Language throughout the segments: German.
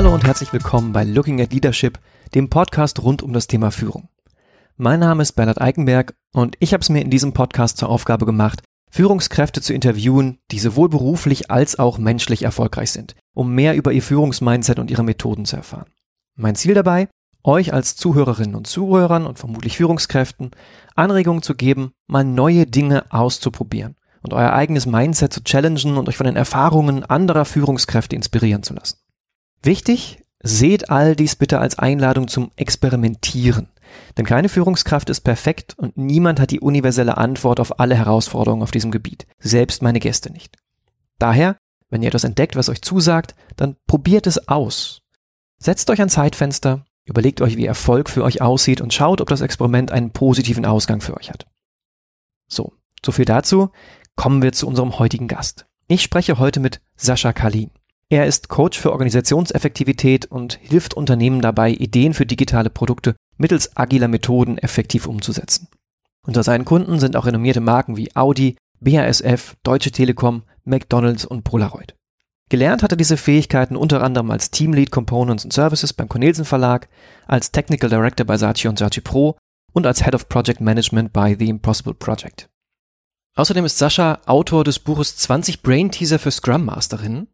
Hallo und herzlich willkommen bei Looking at Leadership, dem Podcast rund um das Thema Führung. Mein Name ist Bernhard Eikenberg und ich habe es mir in diesem Podcast zur Aufgabe gemacht, Führungskräfte zu interviewen, die sowohl beruflich als auch menschlich erfolgreich sind, um mehr über ihr Führungsmindset und ihre Methoden zu erfahren. Mein Ziel dabei, euch als Zuhörerinnen und Zuhörern und vermutlich Führungskräften Anregungen zu geben, mal neue Dinge auszuprobieren und euer eigenes Mindset zu challengen und euch von den Erfahrungen anderer Führungskräfte inspirieren zu lassen. Wichtig, seht all dies bitte als Einladung zum Experimentieren. Denn keine Führungskraft ist perfekt und niemand hat die universelle Antwort auf alle Herausforderungen auf diesem Gebiet, selbst meine Gäste nicht. Daher, wenn ihr etwas entdeckt, was euch zusagt, dann probiert es aus. Setzt euch ein Zeitfenster, überlegt euch, wie Erfolg für euch aussieht und schaut, ob das Experiment einen positiven Ausgang für euch hat. So, so viel dazu kommen wir zu unserem heutigen Gast. Ich spreche heute mit Sascha Kalin. Er ist Coach für Organisationseffektivität und hilft Unternehmen dabei, Ideen für digitale Produkte mittels agiler Methoden effektiv umzusetzen. Unter seinen Kunden sind auch renommierte Marken wie Audi, BASF, Deutsche Telekom, McDonald's und Polaroid. Gelernt hat er diese Fähigkeiten unter anderem als Teamlead Components and Services beim Cornelsen Verlag, als Technical Director bei Saatchi und Saatchi Pro und als Head of Project Management bei The Impossible Project. Außerdem ist Sascha Autor des Buches 20 Brain Teaser für Scrum Masterinnen,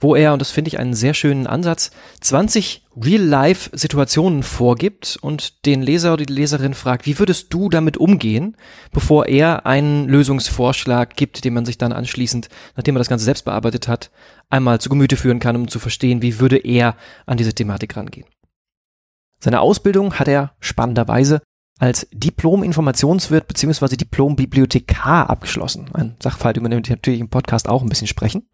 wo er, und das finde ich einen sehr schönen Ansatz, 20 Real-Life-Situationen vorgibt und den Leser oder die Leserin fragt, wie würdest du damit umgehen, bevor er einen Lösungsvorschlag gibt, den man sich dann anschließend, nachdem er das Ganze selbst bearbeitet hat, einmal zu Gemüte führen kann, um zu verstehen, wie würde er an diese Thematik rangehen. Seine Ausbildung hat er spannenderweise als Diplom-Informationswirt bzw. Diplom-Bibliothekar abgeschlossen. Ein Sachverhalt, über den wir natürlich im Podcast auch ein bisschen sprechen.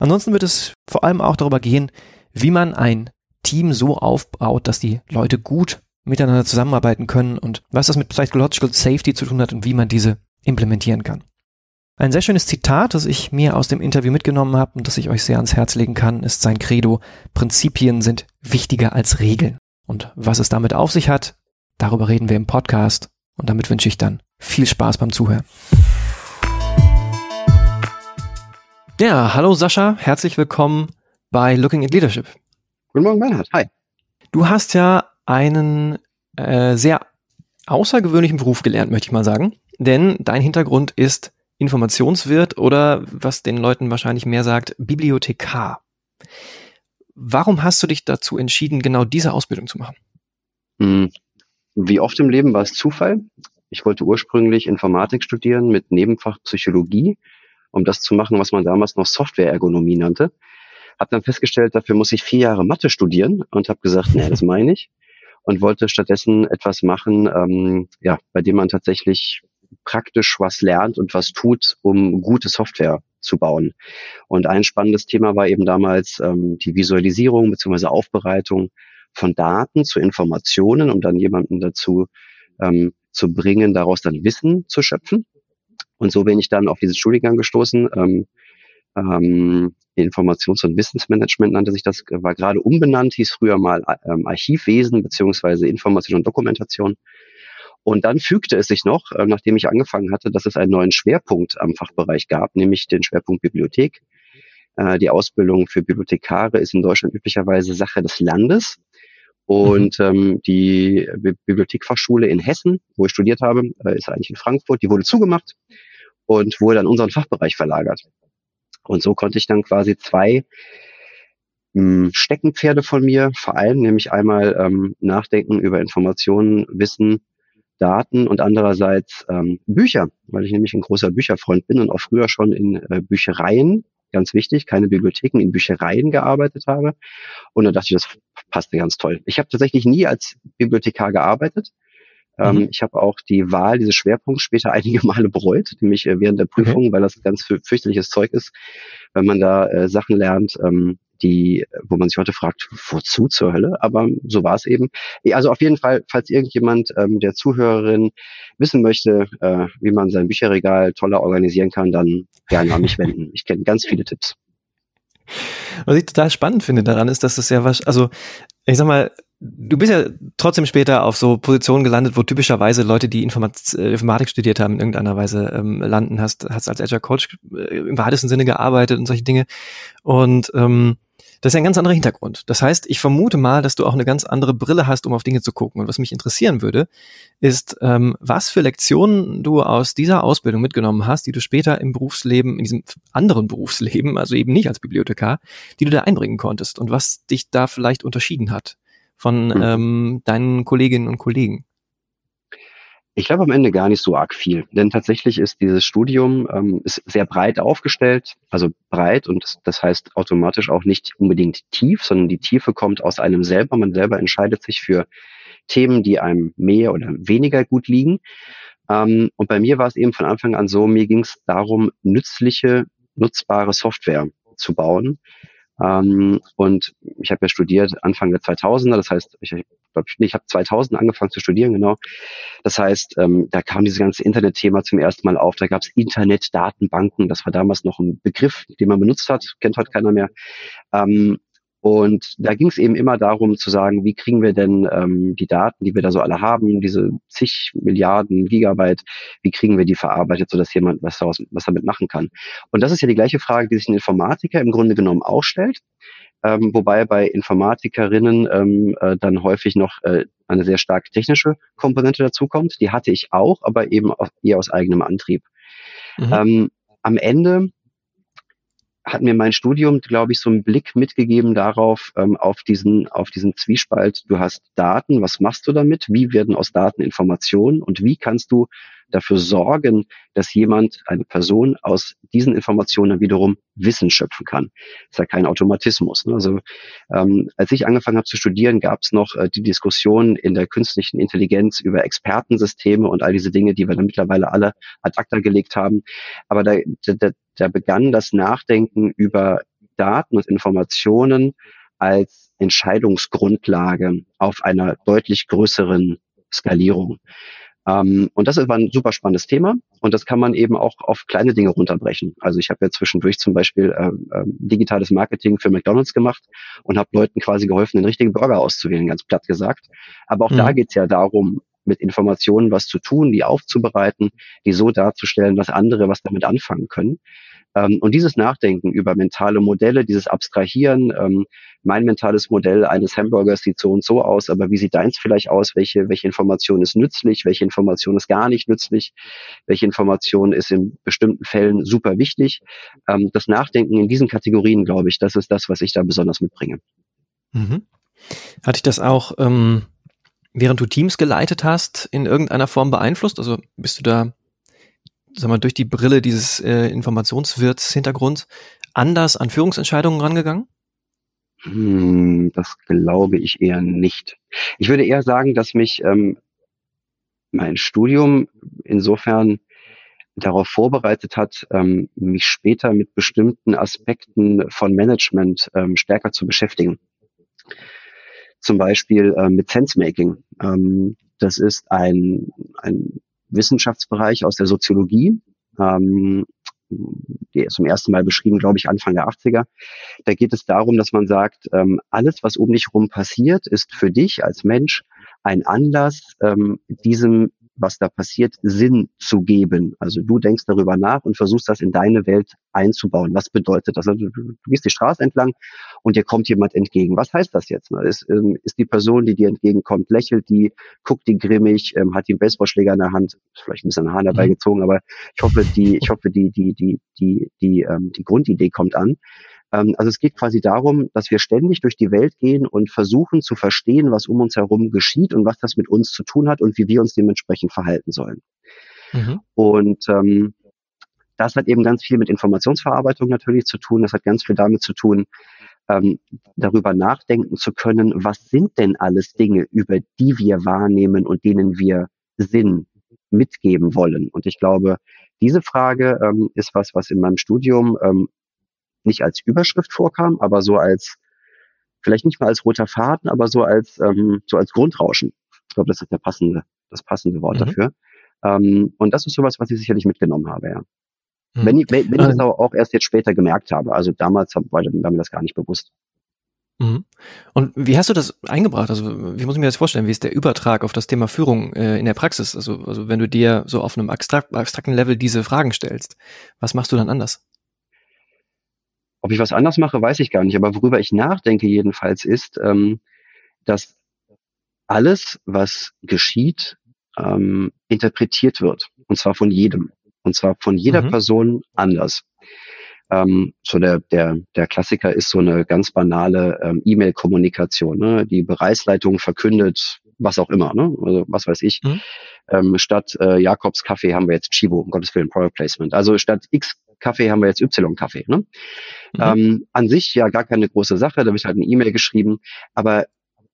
Ansonsten wird es vor allem auch darüber gehen, wie man ein Team so aufbaut, dass die Leute gut miteinander zusammenarbeiten können und was das mit Psychological Safety zu tun hat und wie man diese implementieren kann. Ein sehr schönes Zitat, das ich mir aus dem Interview mitgenommen habe und das ich euch sehr ans Herz legen kann, ist sein Credo, Prinzipien sind wichtiger als Regeln. Und was es damit auf sich hat, Darüber reden wir im Podcast und damit wünsche ich dann viel Spaß beim Zuhören. Ja, hallo Sascha, herzlich willkommen bei Looking at Leadership. Guten Morgen, Bernhard. Hi. Du hast ja einen äh, sehr außergewöhnlichen Beruf gelernt, möchte ich mal sagen. Denn dein Hintergrund ist Informationswirt oder was den Leuten wahrscheinlich mehr sagt, Bibliothekar. Warum hast du dich dazu entschieden, genau diese Ausbildung zu machen? Hm, wie oft im Leben war es Zufall. Ich wollte ursprünglich Informatik studieren mit Nebenfach Psychologie, um das zu machen, was man damals noch Softwareergonomie nannte. Hab dann festgestellt, dafür muss ich vier Jahre Mathe studieren und habe gesagt, nee, das meine ich. Und wollte stattdessen etwas machen, ähm, ja, bei dem man tatsächlich praktisch was lernt und was tut, um gute Software zu bauen. Und ein spannendes Thema war eben damals ähm, die Visualisierung bzw. Aufbereitung von Daten zu Informationen, um dann jemanden dazu ähm, zu bringen, daraus dann Wissen zu schöpfen. Und so bin ich dann auf diesen Studiengang gestoßen. Ähm, ähm, Informations- und Wissensmanagement nannte sich das, war gerade umbenannt, hieß früher mal ähm, Archivwesen beziehungsweise Information und Dokumentation. Und dann fügte es sich noch, äh, nachdem ich angefangen hatte, dass es einen neuen Schwerpunkt am Fachbereich gab, nämlich den Schwerpunkt Bibliothek. Äh, die Ausbildung für Bibliothekare ist in Deutschland üblicherweise Sache des Landes. Und mhm. ähm, die Bibliothekfachschule in Hessen, wo ich studiert habe, äh, ist eigentlich in Frankfurt, die wurde zugemacht und wurde an unseren Fachbereich verlagert. Und so konnte ich dann quasi zwei mh, hm, Steckenpferde von mir vereinen, nämlich einmal ähm, Nachdenken über Informationen, Wissen, Daten und andererseits ähm, Bücher, weil ich nämlich ein großer Bücherfreund bin und auch früher schon in äh, Büchereien ganz wichtig, keine Bibliotheken, in Büchereien gearbeitet habe. Und dann dachte ich, das passte ganz toll. Ich habe tatsächlich nie als Bibliothekar gearbeitet. Ähm, mhm. ich habe auch die Wahl dieses Schwerpunkts später einige Male bereut, nämlich äh, während der Prüfung, okay. weil das ganz fürchterliches Zeug ist, wenn man da äh, Sachen lernt, ähm, die, wo man sich heute fragt, wozu zur Hölle? Aber so war es eben. Also auf jeden Fall, falls irgendjemand ähm, der Zuhörerin wissen möchte, äh, wie man sein Bücherregal toller organisieren kann, dann gerne an mich wenden. Ich kenne ganz viele Tipps. Was ich total spannend finde daran ist, dass das ja was, also ich sag mal, du bist ja trotzdem später auf so Positionen gelandet, wo typischerweise Leute, die äh, Informatik studiert haben, in irgendeiner Weise ähm, landen. Hast, hast als Agile Coach äh, im weitesten Sinne gearbeitet und solche Dinge. Und ähm, Das ist ein ganz anderer Hintergrund. Das heißt, ich vermute mal, dass du auch eine ganz andere Brille hast, um auf Dinge zu gucken. Und was mich interessieren würde, ist, ähm, was für Lektionen du aus dieser Ausbildung mitgenommen hast, die du später im Berufsleben, in diesem anderen Berufsleben, also eben nicht als Bibliothekar, die du da einbringen konntest und was dich da vielleicht unterschieden hat von mhm. ähm, deinen Kolleginnen und Kollegen. Ich glaube am Ende gar nicht so arg viel, denn tatsächlich ist dieses Studium ähm, ist sehr breit aufgestellt, also breit und das, das, heißt automatisch auch nicht unbedingt tief, sondern die Tiefe kommt aus einem selber. Man selber entscheidet sich für Themen, die einem mehr oder weniger gut liegen. Ähm, und bei mir war es eben von Anfang an so, mir ging es darum, nützliche, nutzbare Software zu bauen, ähm, und ich habe ja studiert Anfang der 2000er, das heißt, ich glaube, ich habe 2000 angefangen zu studieren, genau. Das heißt, ähm, da kam dieses ganze Internetthema zum ersten Mal auf. Da gab es Internetdatenbanken, das war damals noch ein Begriff, den man benutzt hat, kennt heute keiner mehr. Ähm, und da ging es eben immer darum zu sagen, wie kriegen wir denn ähm, die Daten, die wir da so alle haben, diese zig Milliarden Gigabyte, wie kriegen wir die verarbeitet, sodass jemand was, daraus, was damit machen kann. Und das ist ja die gleiche Frage, die sich ein Informatiker im Grunde genommen auch stellt. Ähm, wobei bei Informatikerinnen ähm, äh, dann häufig noch äh, eine sehr stark technische Komponente dazukommt. Die hatte ich auch, aber eben eher aus eigenem Antrieb. Mhm. Ähm, am Ende hat mir mein Studium, glaube ich, so einen Blick mitgegeben darauf, ähm, auf diesen, auf diesen Zwiespalt. Du hast Daten, was machst du damit? Wie werden aus Daten Informationen? Und wie kannst du dafür sorgen, dass jemand, eine Person aus diesen Informationen wiederum Wissen schöpfen kann. Das ist ja kein Automatismus. Ne? Also ähm, als ich angefangen habe zu studieren, gab es noch äh, die Diskussion in der künstlichen Intelligenz über Expertensysteme und all diese Dinge, die wir dann mittlerweile alle ad acta gelegt haben. Aber da, da, da begann das Nachdenken über Daten und Informationen als Entscheidungsgrundlage auf einer deutlich größeren Skalierung. Ähm, und das war ein super spannendes Thema und das kann man eben auch auf kleine Dinge runterbrechen. Also ich habe ja zwischendurch zum Beispiel äh, äh, digitales Marketing für McDonald's gemacht und habe Leuten quasi geholfen, den richtigen Burger auszuwählen, ganz platt gesagt. Aber auch mhm. da geht es ja darum, mit Informationen was zu tun, die aufzubereiten, die so darzustellen, dass andere was damit anfangen können. Ähm, und dieses Nachdenken über mentale Modelle, dieses Abstrahieren, ähm, mein mentales Modell eines Hamburgers sieht so und so aus, aber wie sieht deins vielleicht aus? Welche, welche Information ist nützlich? Welche Information ist gar nicht nützlich? Welche Information ist in bestimmten Fällen super wichtig? Ähm, das Nachdenken in diesen Kategorien, glaube ich, das ist das, was ich da besonders mitbringe. Mhm. Hatte ich das auch, ähm, während du Teams geleitet hast, in irgendeiner Form beeinflusst? Also bist du da sag mal, durch die Brille dieses äh, Informationswirts-Hintergrunds anders an Führungsentscheidungen rangegangen? Hm, das glaube ich eher nicht. Ich würde eher sagen, dass mich ähm, mein Studium insofern darauf vorbereitet hat, ähm, mich später mit bestimmten Aspekten von Management ähm, stärker zu beschäftigen. Zum Beispiel äh, mit Sensemaking. Ähm, das ist ein, ein Wissenschaftsbereich aus der Soziologie. Ähm, die zum ersten Mal beschrieben, glaube ich, Anfang der 80er. Da geht es darum, dass man sagt, ähm, alles, was um dich herum passiert, ist für dich als Mensch ein Anlass, ähm, diesem was da passiert, Sinn zu geben. Also du denkst darüber nach und versuchst das in deine Welt einzubauen. Was bedeutet das? Also du, gehst die Straße entlang und dir kommt jemand entgegen. Was heißt das jetzt? Ist, ähm, ist die Person, die dir entgegenkommt, lächelt die, guckt die grimmig, ähm, hat die einen Baseballschläger in der Hand, vielleicht ein bisschen Hahn dabei mhm. gezogen, aber ich hoffe, die, ich hoffe, die, die, die, die, die, ähm, die Grundidee kommt an. Ähm, also es geht quasi darum, dass wir ständig durch die Welt gehen und versuchen zu verstehen, was um uns herum geschieht und was das mit uns zu tun hat und wie wir uns dementsprechend verhalten sollen. Mhm. Und ähm, das hat eben ganz viel mit Informationsverarbeitung natürlich zu tun. Das hat ganz viel damit zu tun, ähm, darüber nachdenken zu können, was sind denn alles Dinge, über die wir wahrnehmen und denen wir Sinn mitgeben wollen. Und ich glaube, diese Frage ähm, ist was, was in meinem Studium ähm, nicht als Überschrift vorkam, aber so als, vielleicht nicht mal als roter Faden, aber so als, ähm, so als Grundrauschen. Ich glaube, das ist der passende, das passende Wort mhm. dafür. Ähm, und das ist sowas, was ich sicherlich mitgenommen habe, ja. Mhm. Wenn ich, wenn, wenn ich das auch, auch erst jetzt später gemerkt habe. Also damals war, war mir das gar nicht bewusst. Mhm. Und wie hast du das eingebracht? Also wie muss ich mir das vorstellen? Wie ist der Übertrag auf das Thema Führung äh, in der Praxis? Also, also wenn du dir so auf einem abstrakt, abstrakten Level diese Fragen stellst, was machst du dann anders? Ob ich was anders mache, weiß ich gar nicht. Aber worüber ich nachdenke jedenfalls ist, ähm, dass alles, was geschieht, ähm, interpretiert wird. Und zwar von jedem. Und zwar von jeder mhm. Person anders. Ähm, so der, der, der Klassiker ist so eine ganz banale ähm, E-Mail-Kommunikation. Ne? Die Bereichsleitung verkündet, was auch immer, ne? also was weiß ich. Mhm. Ähm, statt äh, Jakobs Kaffee haben wir jetzt Chibo, um Gottes Willen, Product Placement. Also statt X Kaffee haben wir jetzt Y-Kaffee. Ne? Mhm. Ähm, an sich ja gar keine große Sache, da wird halt eine E-Mail geschrieben, aber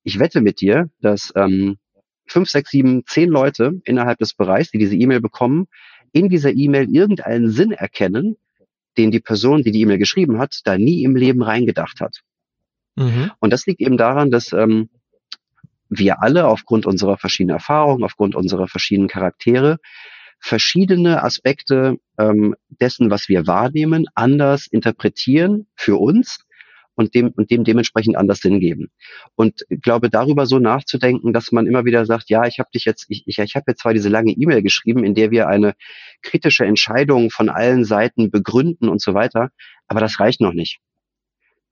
ich wette mit dir, dass ähm, fünf, sechs, sieben, zehn Leute innerhalb des Bereichs, die diese E-Mail bekommen, in dieser E-Mail irgendeinen Sinn erkennen, den die Person, die die E-Mail geschrieben hat, da nie im Leben reingedacht hat. Mhm. Und das liegt eben daran, dass ähm, wir alle aufgrund unserer verschiedenen Erfahrungen, aufgrund unserer verschiedenen Charaktere verschiedene Aspekte ähm, dessen, was wir wahrnehmen, anders interpretieren für uns und dem und dem dementsprechend anders Sinn geben. Und glaube darüber so nachzudenken, dass man immer wieder sagt, ja, ich habe dich jetzt, ich, ich, ich habe jetzt zwar diese lange E-Mail geschrieben, in der wir eine kritische Entscheidung von allen Seiten begründen und so weiter, aber das reicht noch nicht.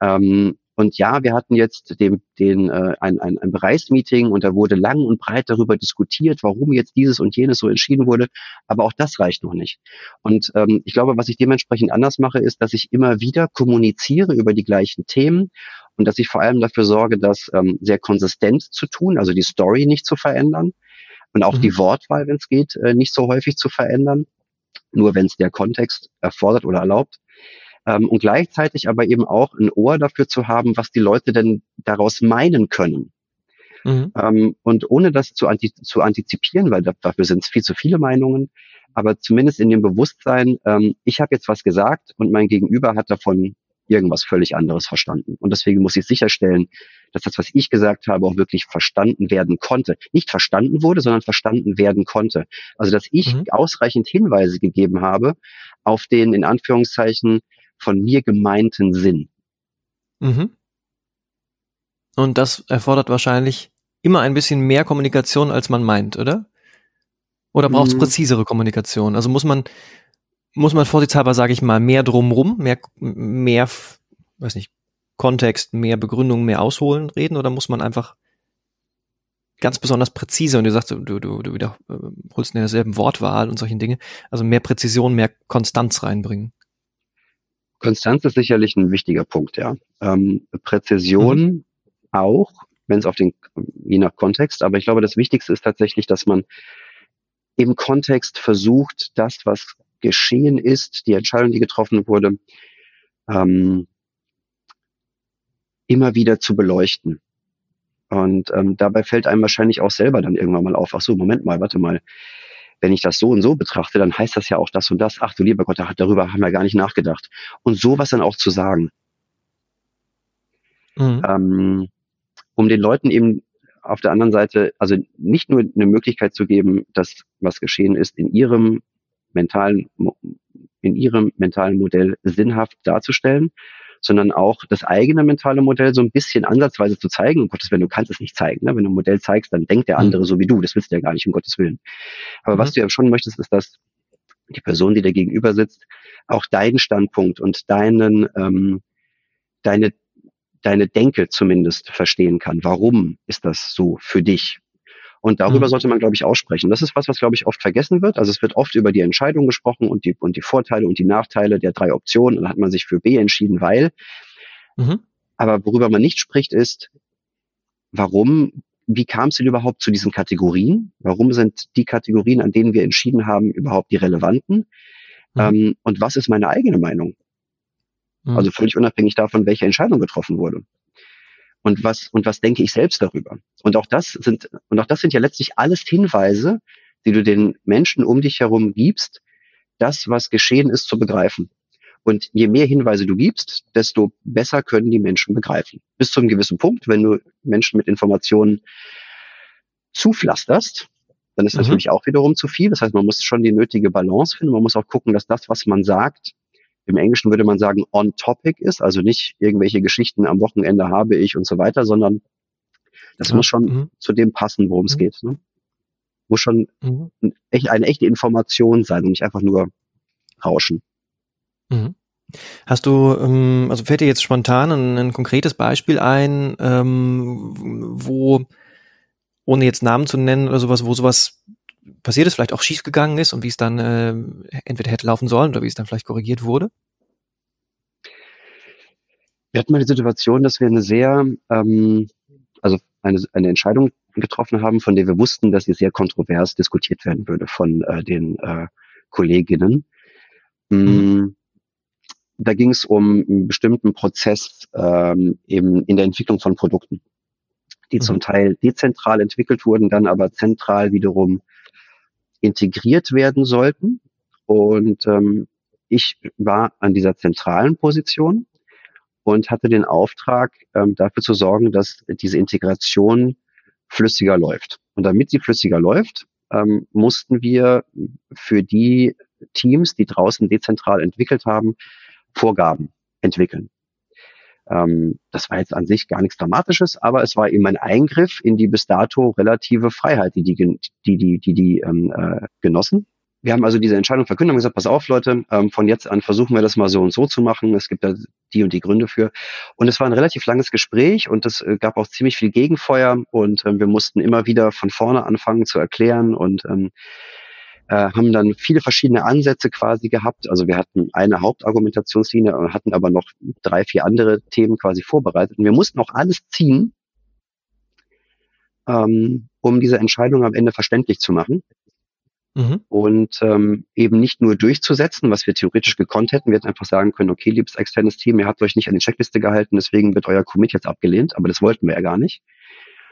Ähm, und ja, wir hatten jetzt den, den, äh, ein, ein, ein Bereichsmeeting und da wurde lang und breit darüber diskutiert, warum jetzt dieses und jenes so entschieden wurde. Aber auch das reicht noch nicht. Und ähm, ich glaube, was ich dementsprechend anders mache, ist, dass ich immer wieder kommuniziere über die gleichen Themen und dass ich vor allem dafür sorge, das ähm, sehr konsistent zu tun, also die Story nicht zu verändern und auch mhm. die Wortwahl, wenn es geht, äh, nicht so häufig zu verändern, nur wenn es der Kontext erfordert oder erlaubt ähm, und gleichzeitig aber eben auch ein Ohr dafür zu haben, was die Leute denn daraus meinen können. Mhm. Ähm, und ohne das zu, anti zu antizipieren, weil da, dafür sind es viel zu viele Meinungen, aber zumindest in dem Bewusstsein, ähm, ich habe jetzt was gesagt und mein Gegenüber hat davon irgendwas völlig anderes verstanden. Und deswegen muss ich sicherstellen, dass das, was ich gesagt habe, auch wirklich verstanden werden konnte. Nicht verstanden wurde, sondern verstanden werden konnte. Also dass ich mhm. ausreichend Hinweise gegeben habe auf den in Anführungszeichen von mir gemeinten Sinn. Mhm. Und das erfordert wahrscheinlich immer ein bisschen mehr Kommunikation, als man meint, oder? Oder braucht es mhm. präzisere Kommunikation? Also muss man, muss man vorsichtshalber, sage ich mal, mehr drumrum, mehr, mehr, weiß nicht, Kontext, mehr Begründung, mehr ausholen, reden, oder muss man einfach ganz besonders präzise und du sagst, du, du, du wiederholst in derselben Wortwahl und solchen Dinge, also mehr Präzision, mehr Konstanz reinbringen? Konstanz ist sicherlich ein wichtiger Punkt, ja. Ähm, Präzision mhm. auch, wenn es auf den, je nach Kontext, aber ich glaube, das Wichtigste ist tatsächlich, dass man im Kontext versucht, das, was geschehen ist, die Entscheidung, die getroffen wurde, ähm, immer wieder zu beleuchten. Und ähm, dabei fällt einem wahrscheinlich auch selber dann irgendwann mal auf, ach so, Moment mal, warte mal, wenn ich das so und so betrachte, dann heißt das ja auch das und das. Ach du lieber Gott, darüber haben wir gar nicht nachgedacht. Und sowas dann auch zu sagen. Mhm. Ähm, um den Leuten eben auf der anderen Seite, also nicht nur eine Möglichkeit zu geben, dass was geschehen ist in ihrem mentalen, in ihrem mentalen Modell sinnhaft darzustellen, sondern auch das eigene mentale Modell so ein bisschen ansatzweise zu zeigen. Um Gottes Willen, du kannst es nicht zeigen. Ne? Wenn du ein Modell zeigst, dann denkt der mhm. andere mhm. so wie du. Das willst du ja gar nicht, um Gottes Willen. Aber mhm. was du ja schon möchtest, ist, dass die Person, die dir gegenüber sitzt, auch deinen Standpunkt und deinen, ähm, deine, deine Denke zumindest verstehen kann. Warum ist das so für dich? Und darüber mhm. sollte man, glaube ich, aussprechen. Das ist was, was, glaube ich, oft vergessen wird. Also es wird oft über die Entscheidung gesprochen und die, und die Vorteile und die Nachteile der drei Optionen. Und dann hat man sich für B entschieden, weil. Mhm. Aber worüber man nicht spricht, ist, warum, wie kam es denn überhaupt zu diesen Kategorien? Warum sind die Kategorien, an denen wir entschieden haben, überhaupt die relevanten? Mhm. Ähm, und was ist meine eigene Meinung? Mhm. Also völlig unabhängig davon, welche Entscheidung getroffen wurde und was und was denke ich selbst darüber. Und auch das sind und auch das sind ja letztlich alles Hinweise, die du den Menschen um dich herum gibst, das was geschehen ist zu begreifen. Und je mehr Hinweise du gibst, desto besser können die Menschen begreifen. Bis zu einem gewissen Punkt, wenn du Menschen mit Informationen zupflasterst, dann ist mhm. natürlich auch wiederum zu viel. Das heißt, man muss schon die nötige Balance finden. Man muss auch gucken, dass das, was man sagt, im Englischen würde man sagen on topic ist, also nicht irgendwelche Geschichten am Wochenende habe ich und so weiter, sondern das ja. muss schon mhm. zu dem passen, worum es mhm. geht. Ne? Muss schon mhm. echt, eine echte Information sein und nicht einfach nur rauschen. Mhm. Hast du, ähm, also fällt dir jetzt spontan ein, ein konkretes Beispiel ein, ähm, wo, ohne jetzt Namen zu nennen oder sowas, wo sowas passiert ist, vielleicht auch schiefgegangen ist und wie es dann äh, entweder hätte laufen sollen oder wie es dann vielleicht korrigiert wurde? Wir hatten mal die Situation, dass wir eine sehr, ähm, also eine, eine Entscheidung getroffen haben, von der wir wussten, dass sie sehr kontrovers diskutiert werden würde von äh, den äh, Kolleginnen. Mhm. Mm, da ging es um einen bestimmten Prozess ähm, eben in der Entwicklung von Produkten, die mhm. zum Teil dezentral entwickelt wurden, dann aber zentral wiederum integriert werden sollten. Und ähm, ich war an dieser zentralen Position und hatte den Auftrag, ähm, dafür zu sorgen, dass diese Integration flüssiger läuft. Und damit sie flüssiger läuft, ähm, mussten wir für die Teams, die draußen dezentral entwickelt haben, Vorgaben entwickeln. Ähm, das war jetzt an sich gar nichts Dramatisches, aber es war eben ein Eingriff in die bis dato relative Freiheit, die die, die, die, die, die ähm, äh, genossen. Wir haben also diese Entscheidung verkündet und gesagt, pass auf Leute, ähm, von jetzt an versuchen wir das mal so und so zu machen. Es gibt da die und die Gründe für. Und es war ein relativ langes Gespräch und es äh, gab auch ziemlich viel Gegenfeuer und ähm, wir mussten immer wieder von vorne anfangen zu erklären und ähm, äh, haben dann viele verschiedene Ansätze quasi gehabt. Also wir hatten eine Hauptargumentationslinie und hatten aber noch drei, vier andere Themen quasi vorbereitet. Und wir mussten auch alles ziehen, ähm, um diese Entscheidung am Ende verständlich zu machen. Mhm. Und ähm, eben nicht nur durchzusetzen, was wir theoretisch gekonnt hätten. Wir hätten einfach sagen können, okay, liebes externes Team, ihr habt euch nicht an die Checkliste gehalten, deswegen wird euer Commit jetzt abgelehnt, aber das wollten wir ja gar nicht.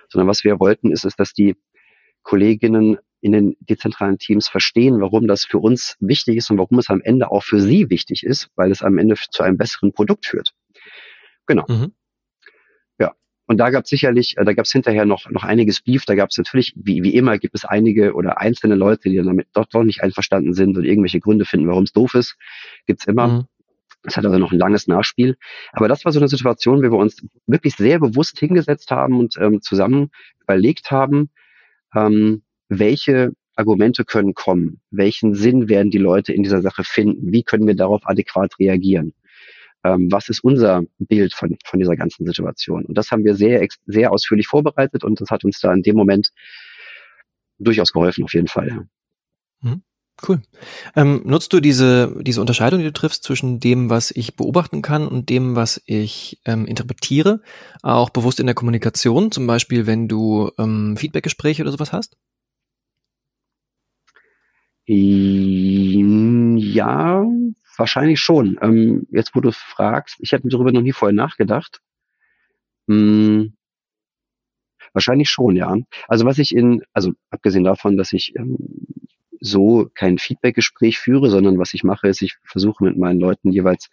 Sondern was wir wollten, ist, ist dass die Kolleginnen in den dezentralen Teams verstehen, warum das für uns wichtig ist und warum es am Ende auch für sie wichtig ist, weil es am Ende zu einem besseren Produkt führt. Genau. Mhm. Ja. Und da gab es sicherlich, äh, da gab es hinterher noch, noch einiges Beef. Da gab es natürlich, wie, wie immer, gibt es einige oder einzelne Leute, die damit doch, doch nicht einverstanden sind und irgendwelche Gründe finden, warum es doof ist. Gibt's immer. Mhm. Es hat also noch ein langes Nachspiel. Aber das war so eine Situation, wie wir uns wirklich sehr bewusst hingesetzt haben und ähm, zusammen überlegt haben, ähm, welche Argumente können kommen, welchen Sinn werden die Leute in dieser Sache finden, wie können wir darauf adäquat reagieren, ähm, was ist unser Bild von, von dieser ganzen Situation. Und das haben wir sehr, sehr ausführlich vorbereitet und das hat uns da in dem Moment durchaus geholfen, auf jeden Fall. Mhm. Cool. Ähm, nutzt du diese, diese Unterscheidung, die du triffst zwischen dem, was ich beobachten kann und dem, was ich ähm, interpretiere, auch bewusst in der Kommunikation, zum Beispiel wenn du ähm, Feedbackgespräche oder sowas hast? Ja, wahrscheinlich schon. Ähm, jetzt, wo du fragst, ich hätte darüber noch nie vorher nachgedacht. Hm, wahrscheinlich schon, ja. Also was ich in, also abgesehen davon, dass ich ähm, so kein Feedbackgespräch führe, sondern was ich mache, ist, ich versuche mit meinen Leuten jeweils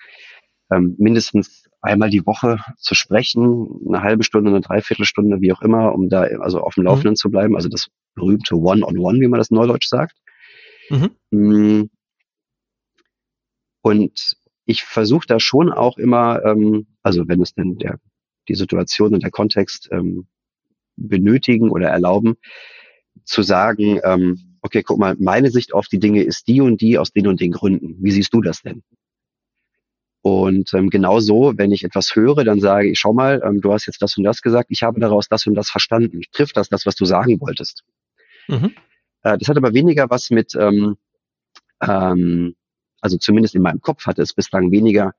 ähm, mindestens einmal die Woche zu sprechen, eine halbe Stunde, eine Dreiviertelstunde, wie auch immer, um da also auf dem mhm. Laufenden mhm. zu bleiben. Also das berühmte One-on-One, -on -One, wie man das Neudeutsch sagt. Mhm. Mm. Und ich versuche da schon auch immer, ähm, also wenn es denn der, die Situation und der Kontext ähm, benötigen oder erlauben, zu sagen, ähm, okay, guck mal, meine Sicht auf die Dinge ist die und die aus den und den Gründen. Wie siehst du das denn? Und ähm, genau so, wenn ich etwas höre, dann sage ich, schau mal, ähm, du hast jetzt das und das gesagt, ich habe daraus das und das verstanden. Trifft das das, was du sagen wolltest? Mhm. Äh, das hat aber weniger was mit, ähm, ähm, also zumindest in meinem Kopf hatte es bislang weniger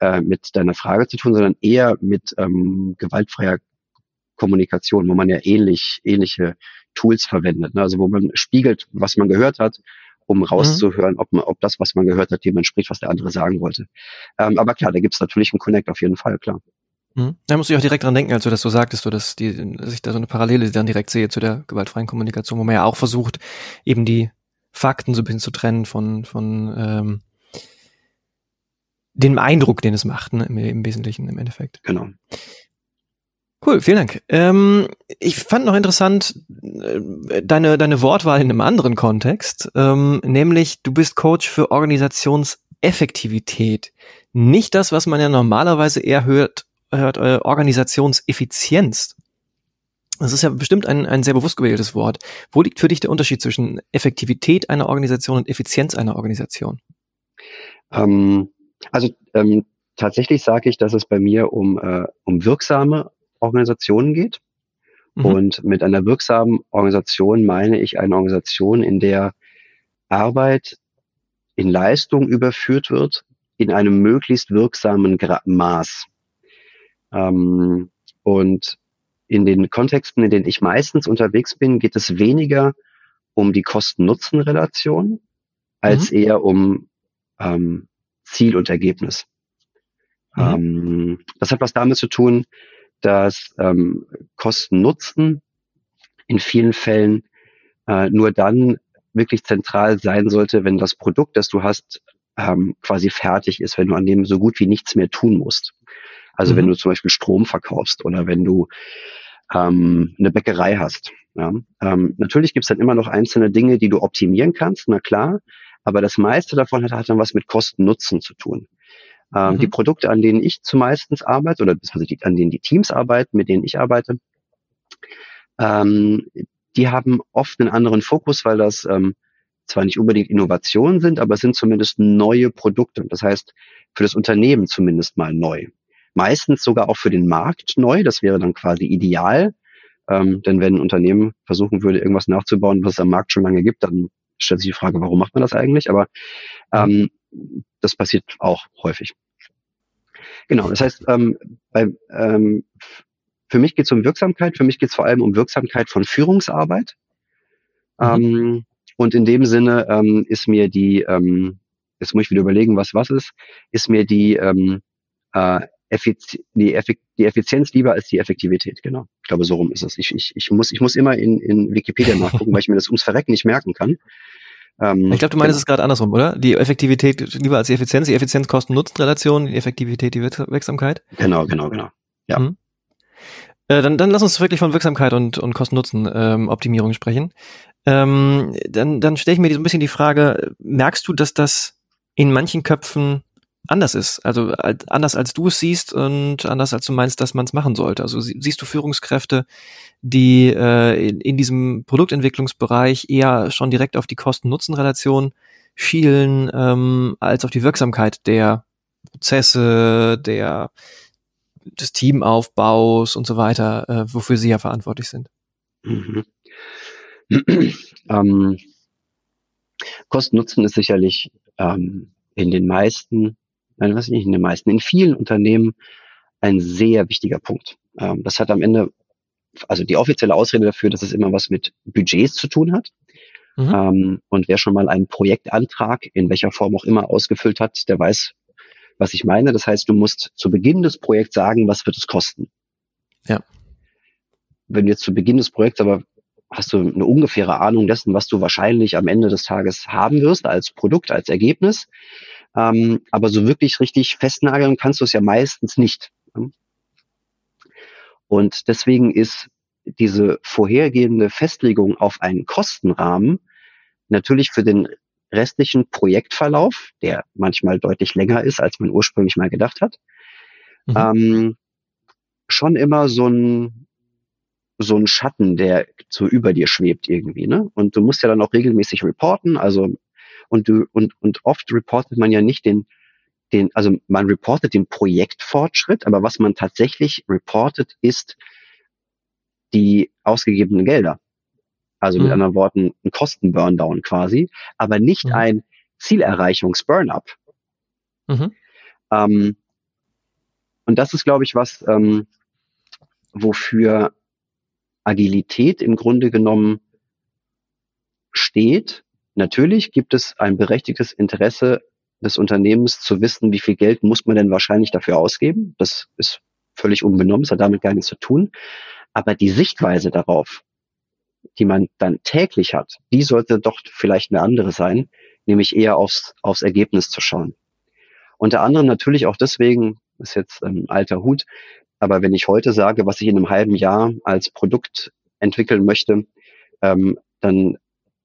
äh, mit deiner Frage zu tun, sondern eher mit ähm, gewaltfreier Kommunikation, wo man ja ähnlich, ähnliche Tools verwendet. Ne? Also wo man spiegelt, was man gehört hat, um rauszuhören, mhm. ob, man, ob das, was man gehört hat, dem entspricht, was der andere sagen wollte. Ähm, aber klar, da gibt es natürlich einen Connect auf jeden Fall, klar. Mhm. Da muss ich auch direkt dran denken, als du das so sagtest, so dass, die, dass ich da so eine Parallele dann direkt sehe zu der gewaltfreien Kommunikation, wo man ja auch versucht, eben die Fakten so ein bisschen zu trennen von, von ähm, dem Eindruck, den es macht, ne, im, im Wesentlichen im Endeffekt. Genau. Cool, vielen Dank. Ähm, ich fand noch interessant äh, deine, deine Wortwahl in einem anderen Kontext, ähm, nämlich du bist Coach für Organisationseffektivität. Nicht das, was man ja normalerweise eher hört äh, Organisationseffizienz. Das ist ja bestimmt ein, ein sehr bewusst gewähltes Wort. Wo liegt für dich der Unterschied zwischen Effektivität einer Organisation und Effizienz einer Organisation? Ähm, Also ähm, tatsächlich sage ich, dass es bei mir um, äh, um wirksame Organisationen geht. Mhm. Und mit einer wirksamen Organisation meine ich eine Organisation, in der Arbeit in Leistung überführt wird, in einem möglichst wirksamen Gra Maß. Ähm, und in den Kontexten, in denen ich meistens unterwegs bin, geht es weniger um die Kosten-Nutzen-Relation als mhm. eher um ähm, Ziel und Ergebnis. Mhm. Ähm, das hat was damit zu tun, dass ähm, Kosten-Nutzen in vielen Fällen äh, nur dann wirklich zentral sein sollte, wenn das Produkt, das du hast, ähm, quasi fertig ist, wenn du an dem so gut wie nichts mehr tun musst. Also mhm. wenn du zum Beispiel Strom verkaufst oder wenn du ähm, eine Bäckerei hast. Ja. Ähm, natürlich gibt es dann immer noch einzelne Dinge, die du optimieren kannst, na klar, aber das meiste davon hat, hat dann was mit Kosten-Nutzen zu tun. Ähm, mhm. Die Produkte, an denen ich zumeistens arbeite, oder die, an denen die Teams arbeiten, mit denen ich arbeite, ähm, die haben oft einen anderen Fokus, weil das ähm, zwar nicht unbedingt Innovationen sind, aber es sind zumindest neue Produkte. Das heißt, für das Unternehmen zumindest mal neu. Meistens sogar auch für den Markt neu. Das wäre dann quasi ideal. Ähm, denn wenn ein Unternehmen versuchen würde, irgendwas nachzubauen, was es am Markt schon lange gibt, dann stellt sich die Frage, warum macht man das eigentlich? Aber ähm, das passiert auch häufig. Genau, das heißt, ähm, bei, ähm, für mich geht es um Wirksamkeit, für mich geht es vor allem um Wirksamkeit von Führungsarbeit. Mhm. Ähm, und in dem Sinne ähm, ist mir die, ähm, jetzt muss ich wieder überlegen, was was ist, ist mir die, ähm, äh, Effiz die, Effik die Effizienz lieber als die Effektivität, genau. Ich glaube, so rum ist es. Ich, ich, ich, muss, ich muss immer in, in Wikipedia nachgucken, weil ich mir das ums Verrecken nicht merken kann. Ähm, ich glaube, du meinst genau. es gerade andersrum, oder? Die Effektivität lieber als die Effizienz, die Effizienz Kosten-Nutzen-Relation, die Effektivität die Wirksamkeit. Genau, genau, genau. Ja. Mhm. Äh, dann, dann lass uns wirklich von Wirksamkeit und, und Kosten-Nutzen-Optimierung ähm, sprechen. Ähm, dann dann stelle ich mir so ein bisschen die Frage, merkst du, dass das in manchen Köpfen anders ist. Also als, anders als du es siehst und anders als du meinst, dass man es machen sollte. Also sie, siehst du Führungskräfte, die äh, in, in diesem Produktentwicklungsbereich eher schon direkt auf die Kosten-Nutzen-Relation schielen, ähm, als auf die Wirksamkeit der Prozesse, der des Teamaufbaus und so weiter, äh, wofür sie ja verantwortlich sind. Mhm. ähm, Kosten-Nutzen ist sicherlich ähm, in den meisten nein, was nicht in den meisten, in vielen Unternehmen ein sehr wichtiger Punkt. Ähm, das hat am Ende, also die offizielle Ausrede dafür, dass es immer was mit Budgets zu tun hat. Mhm. Ähm, und wer schon mal einen Projektantrag in welcher Form auch immer ausgefüllt hat, der weiß, was ich meine. Das heißt, du musst zu Beginn des Projekts sagen, was wird es kosten. Ja. Wenn du jetzt zu Beginn des Projekts aber hast du eine ungefähre Ahnung dessen, was du wahrscheinlich am Ende des Tages haben wirst als Produkt, als Ergebnis, ähm, aber so wirklich richtig festnageln kannst du es ja meistens nicht. Und deswegen ist diese vorhergehende Festlegung auf einen Kostenrahmen natürlich für den restlichen Projektverlauf, der manchmal deutlich länger ist, als man ursprünglich mal gedacht hat, mhm. ähm, schon immer so ein so ein Schatten, der so über dir schwebt irgendwie, ne? Und du musst ja dann auch regelmäßig reporten, also und du, und, und oft reportet man ja nicht den, den, also man reportet den Projektfortschritt, aber was man tatsächlich reportet, ist die ausgegebenen Gelder. Also mhm. mit anderen Worten, ein Kosten-Burndown quasi, aber nicht mhm. ein Zielerreichungs-Burn-up. Mhm. Ähm, und das ist, glaube ich, was, ähm, wofür Agilität im Grunde genommen steht Natürlich gibt es ein berechtigtes Interesse des Unternehmens zu wissen, wie viel Geld muss man denn wahrscheinlich dafür ausgeben. Das ist völlig unbenommen, das hat damit gar nichts zu tun. Aber die Sichtweise darauf, die man dann täglich hat, die sollte doch vielleicht eine andere sein, nämlich eher aufs, aufs Ergebnis zu schauen. Unter anderem natürlich auch deswegen, ist jetzt ein alter Hut, aber wenn ich heute sage, was ich in einem halben Jahr als Produkt entwickeln möchte, ähm, dann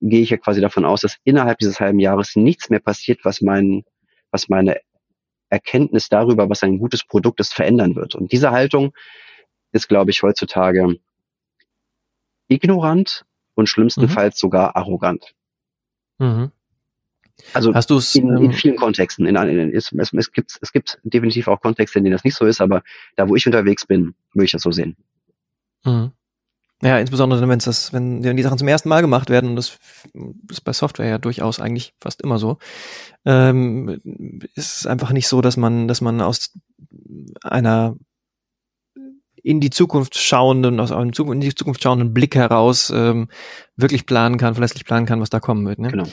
gehe ich ja quasi davon aus, dass innerhalb dieses halben Jahres nichts mehr passiert, was mein, was meine Erkenntnis darüber, was ein gutes Produkt ist, verändern wird. Und diese Haltung ist, glaube ich, heutzutage ignorant und schlimmstenfalls mhm. sogar arrogant. Mhm. Also Hast du's, in, in ähm, vielen Kontexten. In, in, es, es, es, gibt, es gibt definitiv auch Kontexte, in denen das nicht so ist, aber da, wo ich unterwegs bin, würde ich das so sehen. Mhm. Ja, insbesondere wenn das, wenn, wenn die Sachen zum ersten Mal gemacht werden, und das ist bei Software ja durchaus eigentlich fast immer so, ähm, ist es einfach nicht so, dass man, dass man aus einer in die Zukunft schauenden, aus einem in die Zukunft schauenden Blick heraus ähm, wirklich planen kann, verlässlich planen kann, was da kommen wird. Ne? Genau.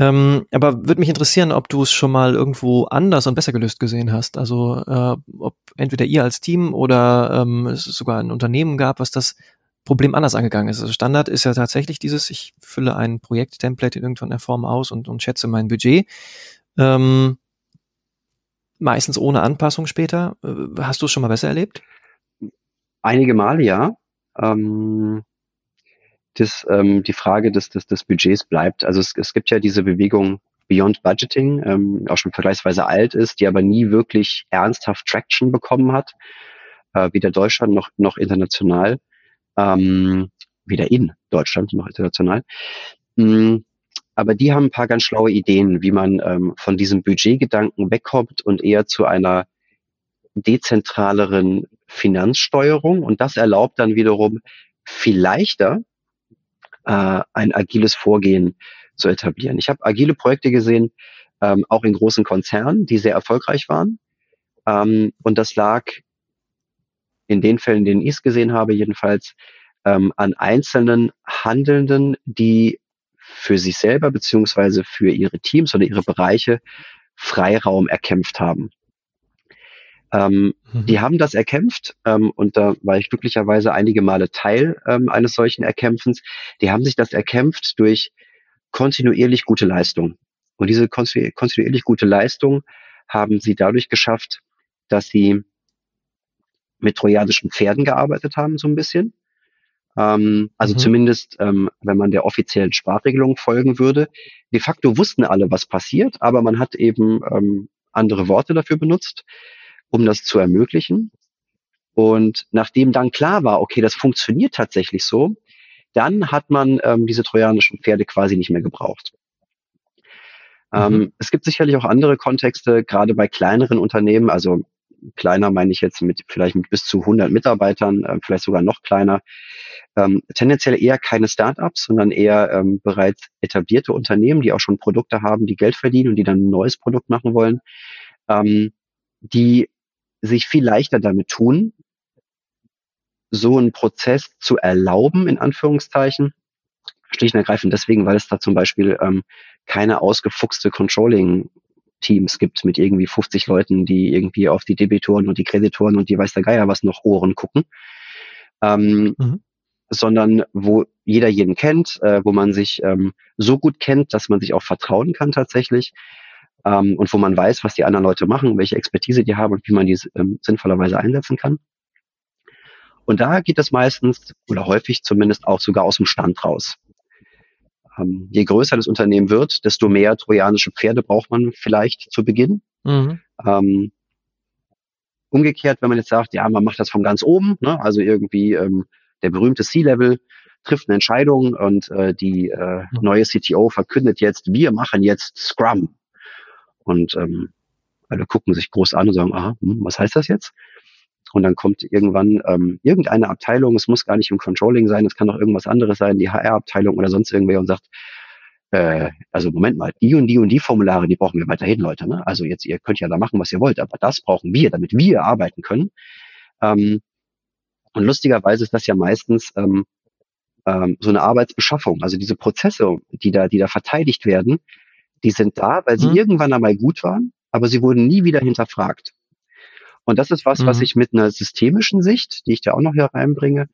Ähm, aber würde mich interessieren, ob du es schon mal irgendwo anders und besser gelöst gesehen hast. Also äh, ob entweder ihr als Team oder ähm, es sogar ein Unternehmen gab, was das Problem anders angegangen ist. Also Standard ist ja tatsächlich dieses, ich fülle ein Projekttemplate in irgendeiner Form aus und, und schätze mein Budget. Ähm, meistens ohne Anpassung später. Äh, hast du es schon mal besser erlebt? Einige Male ja. Ähm, das, ähm, die Frage des, des, des Budgets bleibt. Also es, es gibt ja diese Bewegung Beyond Budgeting, ähm, auch schon vergleichsweise alt ist, die aber nie wirklich ernsthaft Traction bekommen hat, äh, weder Deutschland noch, noch international, ähm, weder in Deutschland noch international. Mhm. Aber die haben ein paar ganz schlaue Ideen, wie man ähm, von diesem Budgetgedanken wegkommt und eher zu einer dezentraleren Finanzsteuerung. Und das erlaubt dann wiederum viel leichter äh, ein agiles Vorgehen zu etablieren. Ich habe agile Projekte gesehen, ähm, auch in großen Konzernen, die sehr erfolgreich waren. Ähm, und das lag in den Fällen, in denen ich es gesehen habe, jedenfalls ähm, an einzelnen Handelnden, die für sich selber beziehungsweise für ihre Teams oder ihre Bereiche Freiraum erkämpft haben. Ähm, mhm. Die haben das erkämpft ähm, und da war ich glücklicherweise einige Male Teil ähm, eines solchen Erkämpfens. Die haben sich das erkämpft durch kontinuierlich gute Leistung. Und diese kontinuierlich gute Leistung haben sie dadurch geschafft, dass sie mit trojanischen Pferden gearbeitet haben, so ein bisschen. Ähm, also mhm. zumindest, ähm, wenn man der offiziellen Sprachregelung folgen würde. De facto wussten alle, was passiert, aber man hat eben ähm, andere Worte dafür benutzt um das zu ermöglichen. Und nachdem dann klar war, okay, das funktioniert tatsächlich so, dann hat man ähm, diese trojanischen Pferde quasi nicht mehr gebraucht. Ähm, mhm. es gibt sicherlich auch andere Kontexte, gerade bei kleineren Unternehmen, also kleiner meine ich jetzt mit vielleicht mit bis zu 100 Mitarbeitern, äh, vielleicht sogar noch kleiner, ähm, tendenziell eher keine Startups, sondern eher ähm, bereits etablierte Unternehmen, die auch schon Produkte haben, die Geld verdienen und die dann ein neues Produkt machen wollen, ähm, die sich viel leichter damit tun, so einen Prozess zu erlauben, in Anführungszeichen. Schlicht und ergreifend deswegen, weil es da zum Beispiel ähm, keine ausgefuchste Controlling-Teams gibt mit irgendwie 50 Leuten, die irgendwie auf die Debitoren und die Kreditoren und die weiß der Geier was noch Ohren gucken. Ähm, mhm. sondern wo jeder jeden kennt, äh, wo man sich ähm, so gut kennt, dass man sich auch vertrauen kann tatsächlich, ähm, und wo man weiß, was die anderen Leute machen, welche Expertise die haben und wie man die ähm, sinnvollerweise einsetzen kann. Und da geht es meistens oder häufig zumindest auch sogar aus dem Stand raus. Ähm, je größer das Unternehmen wird, desto mehr trojanische Pferde braucht man vielleicht zu Beginn. Mhm. Ähm, umgekehrt, wenn man jetzt sagt, ja, man macht das von ganz oben, ne, also irgendwie ähm, der berühmte C-Level trifft eine Entscheidung und äh, die äh, neue CTO verkündet jetzt, wir machen jetzt Scrum und ähm, alle gucken sich groß an und sagen, aha, hm, was heißt das jetzt? Und dann kommt irgendwann ähm, irgendeine Abteilung, es muss gar nicht im Controlling sein, es kann auch irgendwas anderes sein, die HR-Abteilung oder sonst irgendwer und sagt, äh, also Moment mal, die und die und die Formulare, die brauchen wir weiterhin, Leute. Ne? Also jetzt, ihr könnt ja da machen, was ihr wollt, aber das brauchen wir, damit wir arbeiten können. Ähm, und lustigerweise ist das ja meistens ähm, ähm, so eine Arbeitsbeschaffung. Also diese Prozesse, die da, die da verteidigt werden, die sind da, weil sie mhm. irgendwann einmal gut waren, aber sie wurden nie wieder hinterfragt. Und das ist was, mhm. was ich mit einer systemischen Sicht, die ich da auch noch hier reinbringe,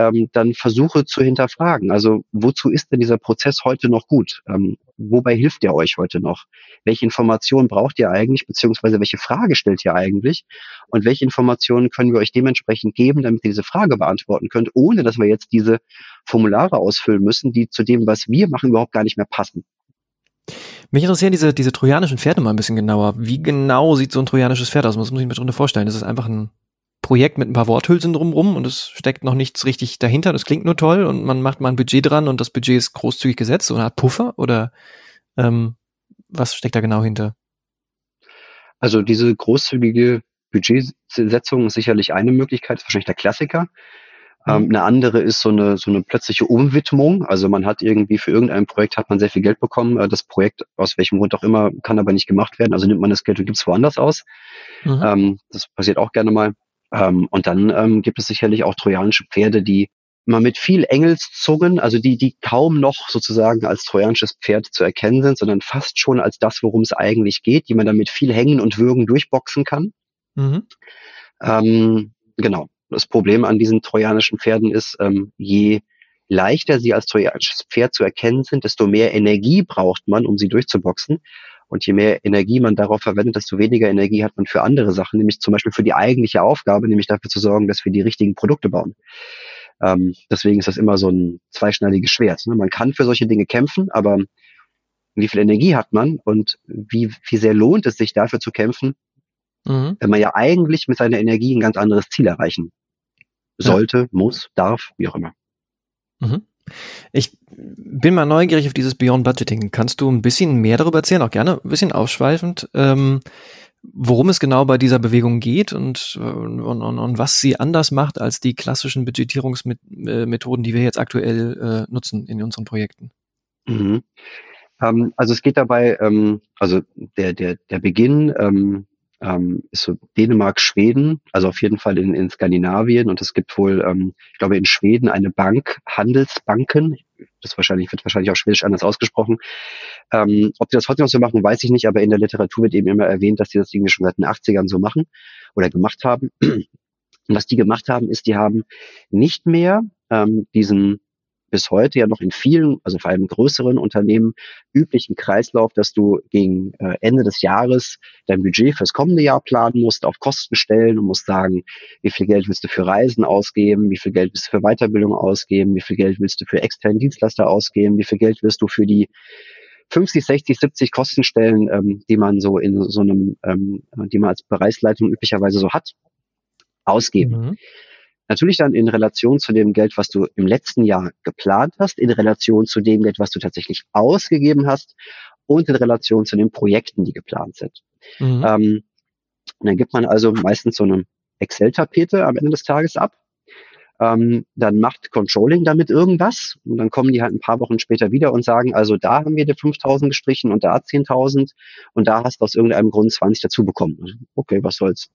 ähm, dann versuche zu hinterfragen. Also wozu ist denn dieser Prozess heute noch gut? Ähm, wobei hilft der euch heute noch? Welche Informationen braucht ihr eigentlich, beziehungsweise welche Frage stellt ihr eigentlich? Und welche Informationen können wir euch dementsprechend geben, damit ihr diese Frage beantworten könnt, ohne dass wir jetzt diese Formulare ausfüllen müssen, die zu dem, was wir machen, überhaupt gar nicht mehr passen. Mich interessieren diese, diese trojanischen Pferde mal ein bisschen genauer. Wie genau sieht so ein trojanisches Pferd aus? Was muss ich mir darunter vorstellen? Das ist einfach ein Projekt mit ein paar Worthülsen drumrum und es steckt noch nichts richtig dahinter. Das klingt nur toll und man macht mal ein Budget dran und das Budget ist großzügig gesetzt, so eine Art Puffer oder ähm, was steckt da genau hinter? Also diese großzügige Budgetsetzung ist sicherlich eine Möglichkeit, ist wahrscheinlich der Klassiker. Ähm, mhm. eine andere ist so eine, so eine plötzliche Umwidmung. Also man hat irgendwie für irgendein Projekt hat man sehr viel Geld bekommen. Äh, das Projekt, aus welchem Grund auch immer, kann aber nicht gemacht werden. Also nimmt man das Geld und gibt es woanders aus. Mhm. Ähm, das passiert auch gerne mal. Ähm, und dann ähm, gibt es sicherlich auch trojanische Pferde, die man mit viel Engelszungen, also die, die kaum noch sozusagen als trojanisches Pferd zu erkennen sind, sondern fast schon als das, worum es eigentlich geht, die man dann mit viel Hängen und Würgen durchboxen kann. Mhm. Ähm, genau. Das Problem an diesen trojanischen Pferden ist, ähm, je leichter sie als trojanisches Pferd zu erkennen sind, desto mehr Energie braucht man, um sie durchzuboxen. Und je mehr Energie man darauf verwendet, desto weniger Energie hat man für andere Sachen, nämlich zum Beispiel für die eigentliche Aufgabe, nämlich dafür zu sorgen, dass wir die richtigen Produkte bauen. Ähm, deswegen ist das immer so ein zweischneidiges Schwert. Ne? Man kann für solche Dinge kämpfen, aber wie viel Energie hat man und wie, wie sehr lohnt es sich dafür zu kämpfen, mhm. wenn man ja eigentlich mit seiner Energie ein ganz anderes Ziel erreichen sollte, ja. muss, darf, wie auch immer. Mhm. Ich bin mal neugierig auf dieses Beyond Budgeting. Kannst du ein bisschen mehr darüber erzählen, auch gerne ein bisschen ausschweifend, ähm, worum es genau bei dieser Bewegung geht und, und, und, und, was sie anders macht als die klassischen Budgetierungsmethoden, die wir jetzt aktuell äh, nutzen in unseren Projekten? Mhm. Ähm, also es geht dabei, ähm, also der, der, der Beginn ähm, ist so Dänemark, Schweden, also auf jeden Fall in, in Skandinavien und es gibt wohl, ähm, ich glaube in Schweden eine Bank, Handelsbanken, das wahrscheinlich wird wahrscheinlich auch schwedisch anders ausgesprochen. Ähm, ob die das heute noch so machen, weiß ich nicht, aber in der Literatur wird eben immer erwähnt, dass die das irgendwie schon seit den 80ern so machen oder gemacht haben. Und was die gemacht haben, ist, die haben nicht mehr ähm, diesen bis heute ja noch in vielen, also vor allem größeren Unternehmen üblichen Kreislauf, dass du gegen äh, Ende des Jahres dein Budget fürs kommende Jahr planen musst, auf Kosten stellen und musst sagen, wie viel Geld willst du für Reisen ausgeben, wie viel Geld willst du für Weiterbildung ausgeben, wie viel Geld willst du für externen Dienstleister ausgeben, wie viel Geld willst du für die 50, 60, 70 Kostenstellen, ähm, die man so in so einem, ähm, die man als Bereichsleitung üblicherweise so hat, ausgeben. Mhm. Natürlich dann in Relation zu dem Geld, was du im letzten Jahr geplant hast, in Relation zu dem Geld, was du tatsächlich ausgegeben hast und in Relation zu den Projekten, die geplant sind. Mhm. Ähm, dann gibt man also meistens so eine Excel-Tapete am Ende des Tages ab ähm, dann macht Controlling damit irgendwas und dann kommen die halt ein paar Wochen später wieder und sagen, also da haben wir die 5000 gestrichen und da 10.000 und da hast du aus irgendeinem Grund 20 dazu bekommen. Also, okay, was soll's.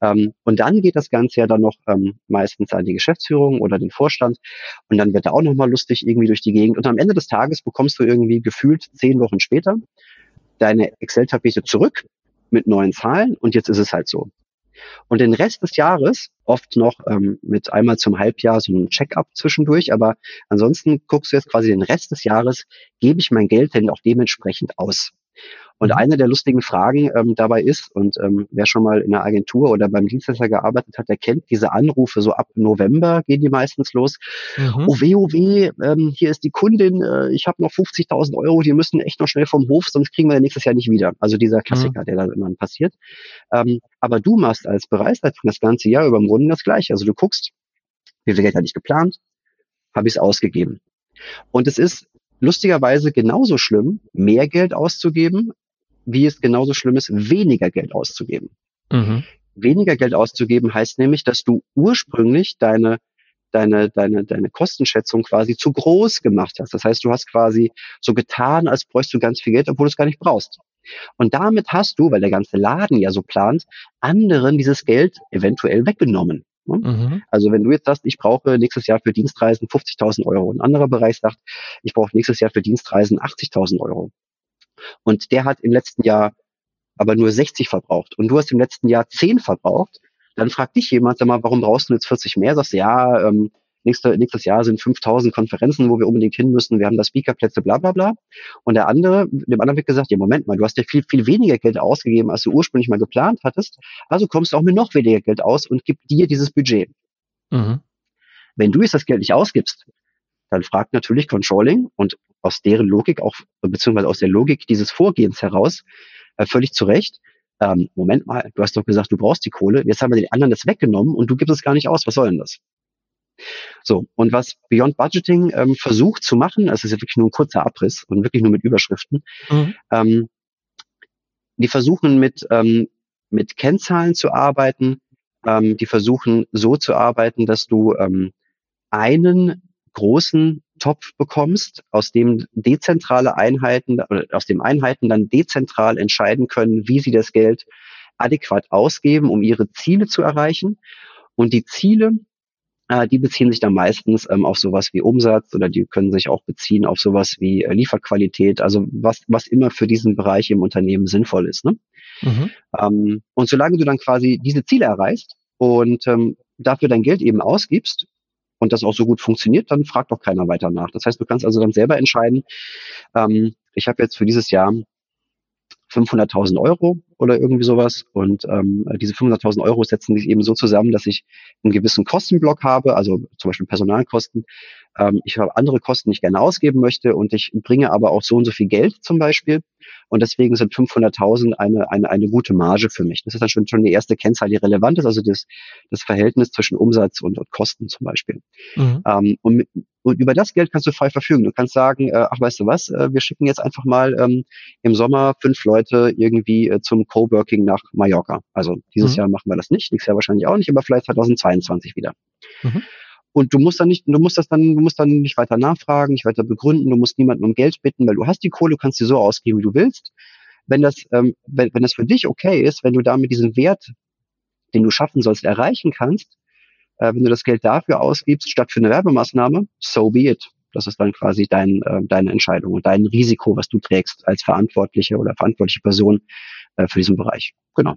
Ähm, und dann geht das Ganze ja dann noch ähm, meistens an die Geschäftsführung oder den Vorstand und dann wird da auch nochmal lustig irgendwie durch die Gegend und am Ende des Tages bekommst du irgendwie gefühlt zehn Wochen später deine Excel-Tapete zurück mit neuen Zahlen und jetzt ist es halt so. Und den Rest des Jahres, oft noch ähm, mit einmal zum Halbjahr so einem Check-up zwischendurch, aber ansonsten guckst du jetzt quasi den Rest des Jahres, gebe ich mein Geld denn auch dementsprechend aus. Und mhm. eine der lustigen Fragen ähm, dabei ist, und ähm, wer schon mal in einer Agentur oder beim Dienstleister gearbeitet hat, der kennt diese Anrufe so ab November gehen die meistens los. Mhm. Oh weh, oh weh, ähm, hier ist die Kundin, äh, ich habe noch 50.000 Euro, die müssen echt noch schnell vom Hof, sonst kriegen wir nächstes Jahr nicht wieder. Also dieser Klassiker, mhm. der da immer passiert. Ähm, aber du machst als Bereichsleitung das ganze Jahr über im Grunde das Gleiche. Also du guckst, wie viel Geld hatte ich geplant, habe ich es ausgegeben. Und es ist lustigerweise genauso schlimm, mehr Geld auszugeben, wie es genauso schlimm ist, weniger Geld auszugeben. Mhm. Weniger Geld auszugeben heißt nämlich, dass du ursprünglich deine deine, deine, deine Kostenschätzung quasi zu groß gemacht hast. Das heißt, du hast quasi so getan, als bräuchst du ganz viel Geld, obwohl du es gar nicht brauchst. Und damit hast du, weil der ganze Laden ja so plant, anderen dieses Geld eventuell weggenommen. Ne? Mhm. Also wenn du jetzt sagst, ich brauche nächstes Jahr für Dienstreisen 50.000 Euro, ein anderer Bereich sagt, ich brauche nächstes Jahr für Dienstreisen 80.000 Euro. Und der hat im letzten Jahr aber nur 60 verbraucht und du hast im letzten Jahr 10 verbraucht, dann fragt dich jemand, sag mal, warum brauchst du jetzt 40 mehr? Sagst du, ja, ähm, nächste, nächstes Jahr sind 5000 Konferenzen, wo wir unbedingt hin müssen, wir haben da Speakerplätze, bla bla bla. Und der andere, dem anderen wird gesagt, ja Moment mal, du hast ja viel, viel weniger Geld ausgegeben, als du ursprünglich mal geplant hattest, also kommst du auch mit noch weniger Geld aus und gib dir dieses Budget. Mhm. Wenn du jetzt das Geld nicht ausgibst, dann fragt natürlich Controlling und aus deren Logik auch, beziehungsweise aus der Logik dieses Vorgehens heraus, äh, völlig zu Recht, ähm, Moment mal, du hast doch gesagt, du brauchst die Kohle, jetzt haben wir den anderen das weggenommen und du gibst es gar nicht aus, was soll denn das? So, und was Beyond Budgeting ähm, versucht zu machen, es ist ja wirklich nur ein kurzer Abriss und wirklich nur mit Überschriften, mhm. ähm, die versuchen mit, ähm, mit Kennzahlen zu arbeiten, ähm, die versuchen so zu arbeiten, dass du ähm, einen großen Topf bekommst, aus dem dezentrale Einheiten oder aus dem Einheiten dann dezentral entscheiden können, wie sie das Geld adäquat ausgeben, um ihre Ziele zu erreichen. Und die Ziele, die beziehen sich dann meistens ähm, auf sowas wie Umsatz oder die können sich auch beziehen auf sowas wie äh, Lieferqualität, also was, was immer für diesen Bereich im Unternehmen sinnvoll ist. Ne? Mhm. Ähm, und solange du dann quasi diese Ziele erreichst und ähm, dafür dein Geld eben ausgibst, und das auch so gut funktioniert, dann fragt doch keiner weiter nach. Das heißt, du kannst also dann selber entscheiden, ähm, ich habe jetzt für dieses Jahr 500.000 Euro oder irgendwie sowas. Und ähm, diese 500.000 Euro setzen sich eben so zusammen, dass ich einen gewissen Kostenblock habe, also zum Beispiel Personalkosten. Ähm, ich habe andere Kosten, die ich gerne ausgeben möchte und ich bringe aber auch so und so viel Geld zum Beispiel. Und deswegen sind 500.000 eine, eine, eine gute Marge für mich. Das ist dann schon, schon die erste Kennzahl, die relevant ist, also das, das Verhältnis zwischen Umsatz und, und Kosten zum Beispiel. Mhm. Ähm, und, mit, und über das Geld kannst du frei verfügen. Du kannst sagen, äh, ach weißt du was, äh, wir schicken jetzt einfach mal ähm, im Sommer fünf Leute irgendwie äh, zum Coworking nach Mallorca. Also dieses mhm. Jahr machen wir das nicht, nächstes Jahr wahrscheinlich auch nicht, aber vielleicht 2022 wieder. Mhm. Und du musst dann nicht, du musst das dann, du musst dann nicht weiter nachfragen, nicht weiter begründen, du musst niemanden um Geld bitten, weil du hast die Kohle, kannst sie so ausgeben, wie du willst. Wenn das, ähm, wenn, wenn das für dich okay ist, wenn du damit diesen Wert, den du schaffen sollst, erreichen kannst, äh, wenn du das Geld dafür ausgibst, statt für eine Werbemaßnahme, so be it. Das ist dann quasi dein, äh, deine Entscheidung und dein Risiko, was du trägst als Verantwortliche oder verantwortliche Person äh, für diesen Bereich. Genau.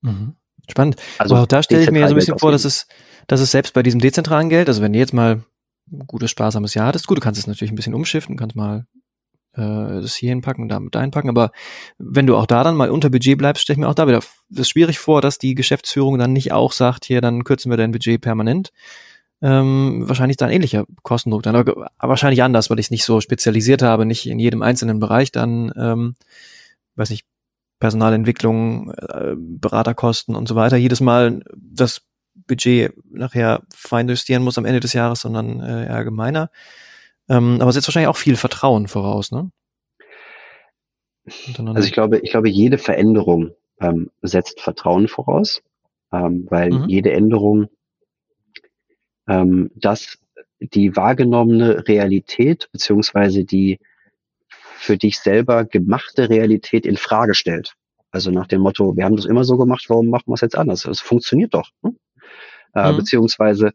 Mhm. Spannend. Also auch da stelle ich mir ja so ein bisschen vor, dass es, dass es selbst bei diesem dezentralen Geld, also wenn du jetzt mal ein gutes, sparsames Jahr hattest, gut, du kannst es natürlich ein bisschen umschiften, kannst mal äh, das hier hinpacken und damit einpacken, aber wenn du auch da dann mal unter Budget bleibst, stelle ich mir auch da wieder das schwierig vor, dass die Geschäftsführung dann nicht auch sagt, hier, dann kürzen wir dein Budget permanent. Ähm, wahrscheinlich dann ähnlicher Kostendruck dann, aber, aber wahrscheinlich anders, weil ich es nicht so spezialisiert habe, nicht in jedem einzelnen Bereich dann, ähm, weiß nicht, Personalentwicklung, äh, Beraterkosten und so weiter, jedes Mal das Budget nachher fein justieren muss am Ende des Jahres, sondern äh, allgemeiner. Ähm, aber es setzt wahrscheinlich auch viel Vertrauen voraus, ne? Also ich glaube, ich glaube, jede Veränderung ähm, setzt Vertrauen voraus, ähm, weil mhm. jede Änderung ähm, das die wahrgenommene Realität beziehungsweise die für dich selber gemachte Realität in Frage stellt. Also nach dem Motto, wir haben das immer so gemacht, warum machen wir es jetzt anders? Es funktioniert doch. Hm? Äh, mhm. Beziehungsweise,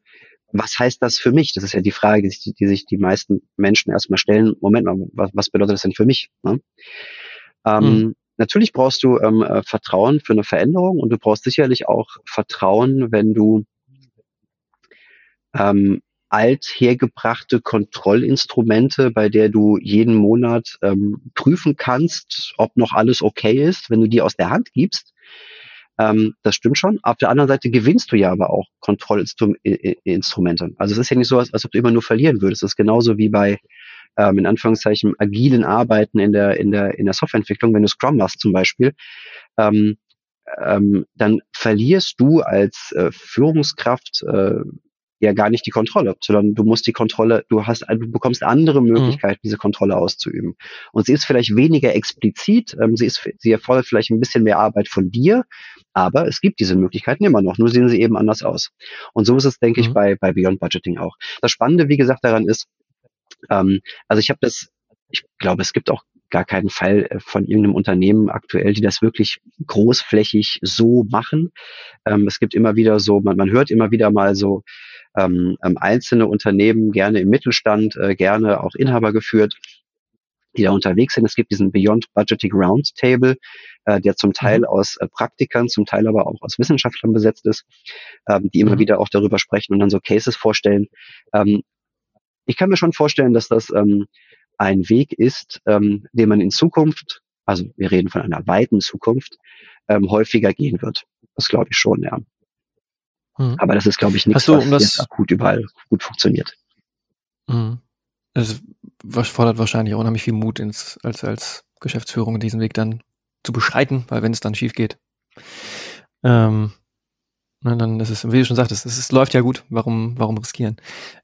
was heißt das für mich? Das ist ja die Frage, die, sich, die sich die meisten Menschen erstmal stellen. Moment mal, was, was bedeutet das denn für mich? Ne? Ähm, mhm. Natürlich brauchst du ähm, äh, Vertrauen für eine Veränderung und du brauchst sicherlich auch Vertrauen, wenn du ähm, althergebrachte Kontrollinstrumente, bei der du jeden Monat ähm, prüfen kannst, ob noch alles okay ist, wenn du die aus der Hand gibst. Ähm, das stimmt schon. Auf der anderen Seite gewinnst du ja aber auch Kontrollinstrumente. Also es ist ja nicht so, als, als ob du immer nur verlieren würdest. Es ist genauso wie bei ähm, in Anführungszeichen agilen Arbeiten in der in der in der Softwareentwicklung, wenn du Scrum machst zum Beispiel. Ähm, ähm, dann verlierst du als äh, Führungskraft äh, ja gar nicht die Kontrolle, sondern du musst die Kontrolle, du hast, du bekommst andere mhm. Möglichkeiten, mhm. diese Kontrolle auszuüben. Und sie ist vielleicht weniger explizit, ähm, sie ist, sie erfordert vielleicht ein bisschen mehr Arbeit von dir, aber es gibt diese Möglichkeiten immer noch, nur sehen sie eben anders aus. Und so ist es, denke mhm. ich, bei, bei Beyond Budgeting auch. Das Spannende, wie gesagt, daran ist, ähm, also ich habe das, ich glaube, es gibt auch gar keinen Fall äh, von irgendeinem Unternehmen aktuell, die das wirklich großflächig so machen. Ähm, es gibt immer wieder so, man, man hört immer wieder mal so, ähm, ähm, einzelne Unternehmen, gerne im Mittelstand, äh, gerne auch Inhaber geführt, die da unterwegs sind. Es gibt diesen Beyond Budgeting Roundtable, äh, der zum Teil mhm. aus äh, Praktikern, zum Teil aber auch aus Wissenschaftlern besetzt ist, ähm, die immer mhm. wieder auch darüber sprechen und dann so Cases vorstellen. Ähm, ich kann mir schon vorstellen, dass das ähm, ein Weg ist, ähm, den man in Zukunft, also wir reden von einer weiten Zukunft, ähm, häufiger gehen wird. Das glaube ich schon, ja. Mhm. Aber das ist, glaube ich, nichts, du, um was jetzt akut überall gut funktioniert. Mhm. Es fordert wahrscheinlich auch unheimlich viel Mut ins, als, als Geschäftsführung diesen Weg dann zu beschreiten, weil wenn es dann schief geht. Ähm, Ne, dann ist es, wie du schon sagtest, es, es läuft ja gut. Warum, warum riskieren?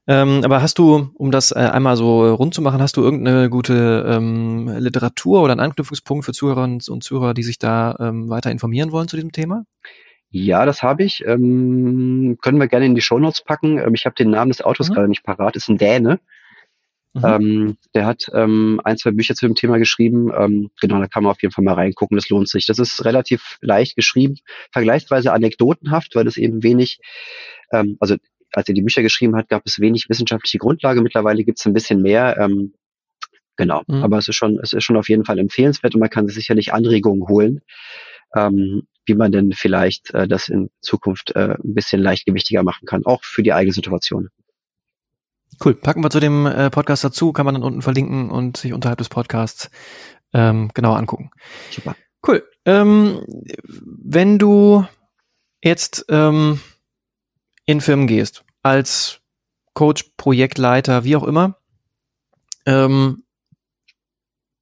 Ähm, aber hast du, um das äh, einmal so rund zu machen, hast du irgendeine gute ähm, Literatur oder einen Anknüpfungspunkt für Zuhörerinnen und Zuhörer, die sich da ähm, weiter informieren wollen zu diesem Thema? Ja, das habe ich. Ähm, können wir gerne in die Shownotes packen. Ähm, ich habe den Namen des Autos mhm. gerade nicht parat. Ist ein Däne. Mhm. Ähm, der hat ähm, ein, zwei Bücher zu dem Thema geschrieben. Ähm, genau, da kann man auf jeden Fall mal reingucken. Das lohnt sich. Das ist relativ leicht geschrieben, vergleichsweise anekdotenhaft, weil es eben wenig, ähm, also als er die Bücher geschrieben hat, gab es wenig wissenschaftliche Grundlage. Mittlerweile gibt es ein bisschen mehr. Ähm, genau, mhm. aber es ist schon, es ist schon auf jeden Fall empfehlenswert und man kann sich sicherlich Anregungen holen. Ähm, wie man denn vielleicht äh, das in Zukunft äh, ein bisschen leichtgewichtiger machen kann, auch für die eigene Situation. Cool. Packen wir zu dem äh, Podcast dazu, kann man dann unten verlinken und sich unterhalb des Podcasts ähm, genauer angucken. Super. Cool. Ähm, wenn du jetzt ähm, in Firmen gehst, als Coach, Projektleiter, wie auch immer, ähm,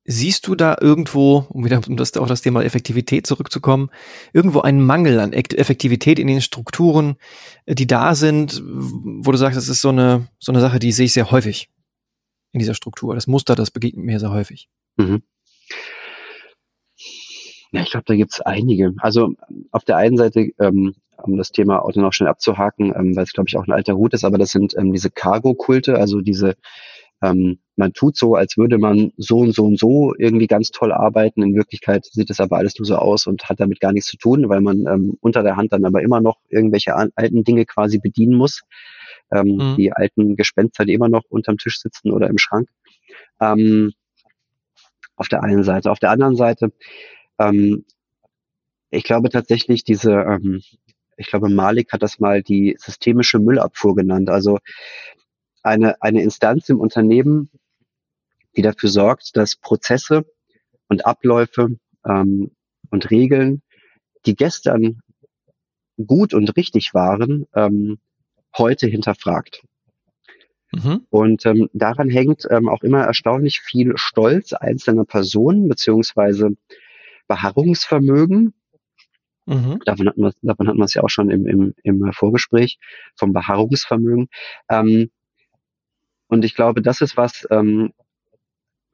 Siehst du da irgendwo, um wieder um das, auf das Thema Effektivität zurückzukommen, irgendwo einen Mangel an Effektivität in den Strukturen, äh, die da sind, wo du sagst, das ist so eine, so eine Sache, die sehe ich sehr häufig in dieser Struktur. Das Muster, das begegnet mir sehr häufig. Mhm. Ja, ich glaube, da gibt es einige. Also auf der einen Seite, ähm, um das Thema Auto noch schnell abzuhaken, ähm, weil es, glaube ich, auch ein alter Hut ist, aber das sind ähm, diese Cargo-Kulte, also diese ähm, man tut so, als würde man so und so und so irgendwie ganz toll arbeiten. In Wirklichkeit sieht es aber alles nur so aus und hat damit gar nichts zu tun, weil man ähm, unter der Hand dann aber immer noch irgendwelche alten Dinge quasi bedienen muss. Ähm, mhm. Die alten Gespenster, die immer noch unterm Tisch sitzen oder im Schrank. Ähm, auf der einen Seite. Auf der anderen Seite, ähm, ich glaube tatsächlich diese, ähm, ich glaube Malik hat das mal die systemische Müllabfuhr genannt. Also eine, eine Instanz im Unternehmen, die dafür sorgt, dass Prozesse und Abläufe ähm, und Regeln, die gestern gut und richtig waren, ähm, heute hinterfragt. Mhm. Und ähm, daran hängt ähm, auch immer erstaunlich viel Stolz einzelner Personen beziehungsweise Beharrungsvermögen. Mhm. Davon hatten wir davon hatten wir es ja auch schon im, im, im Vorgespräch vom Beharrungsvermögen. Ähm, und ich glaube, das ist was, ähm,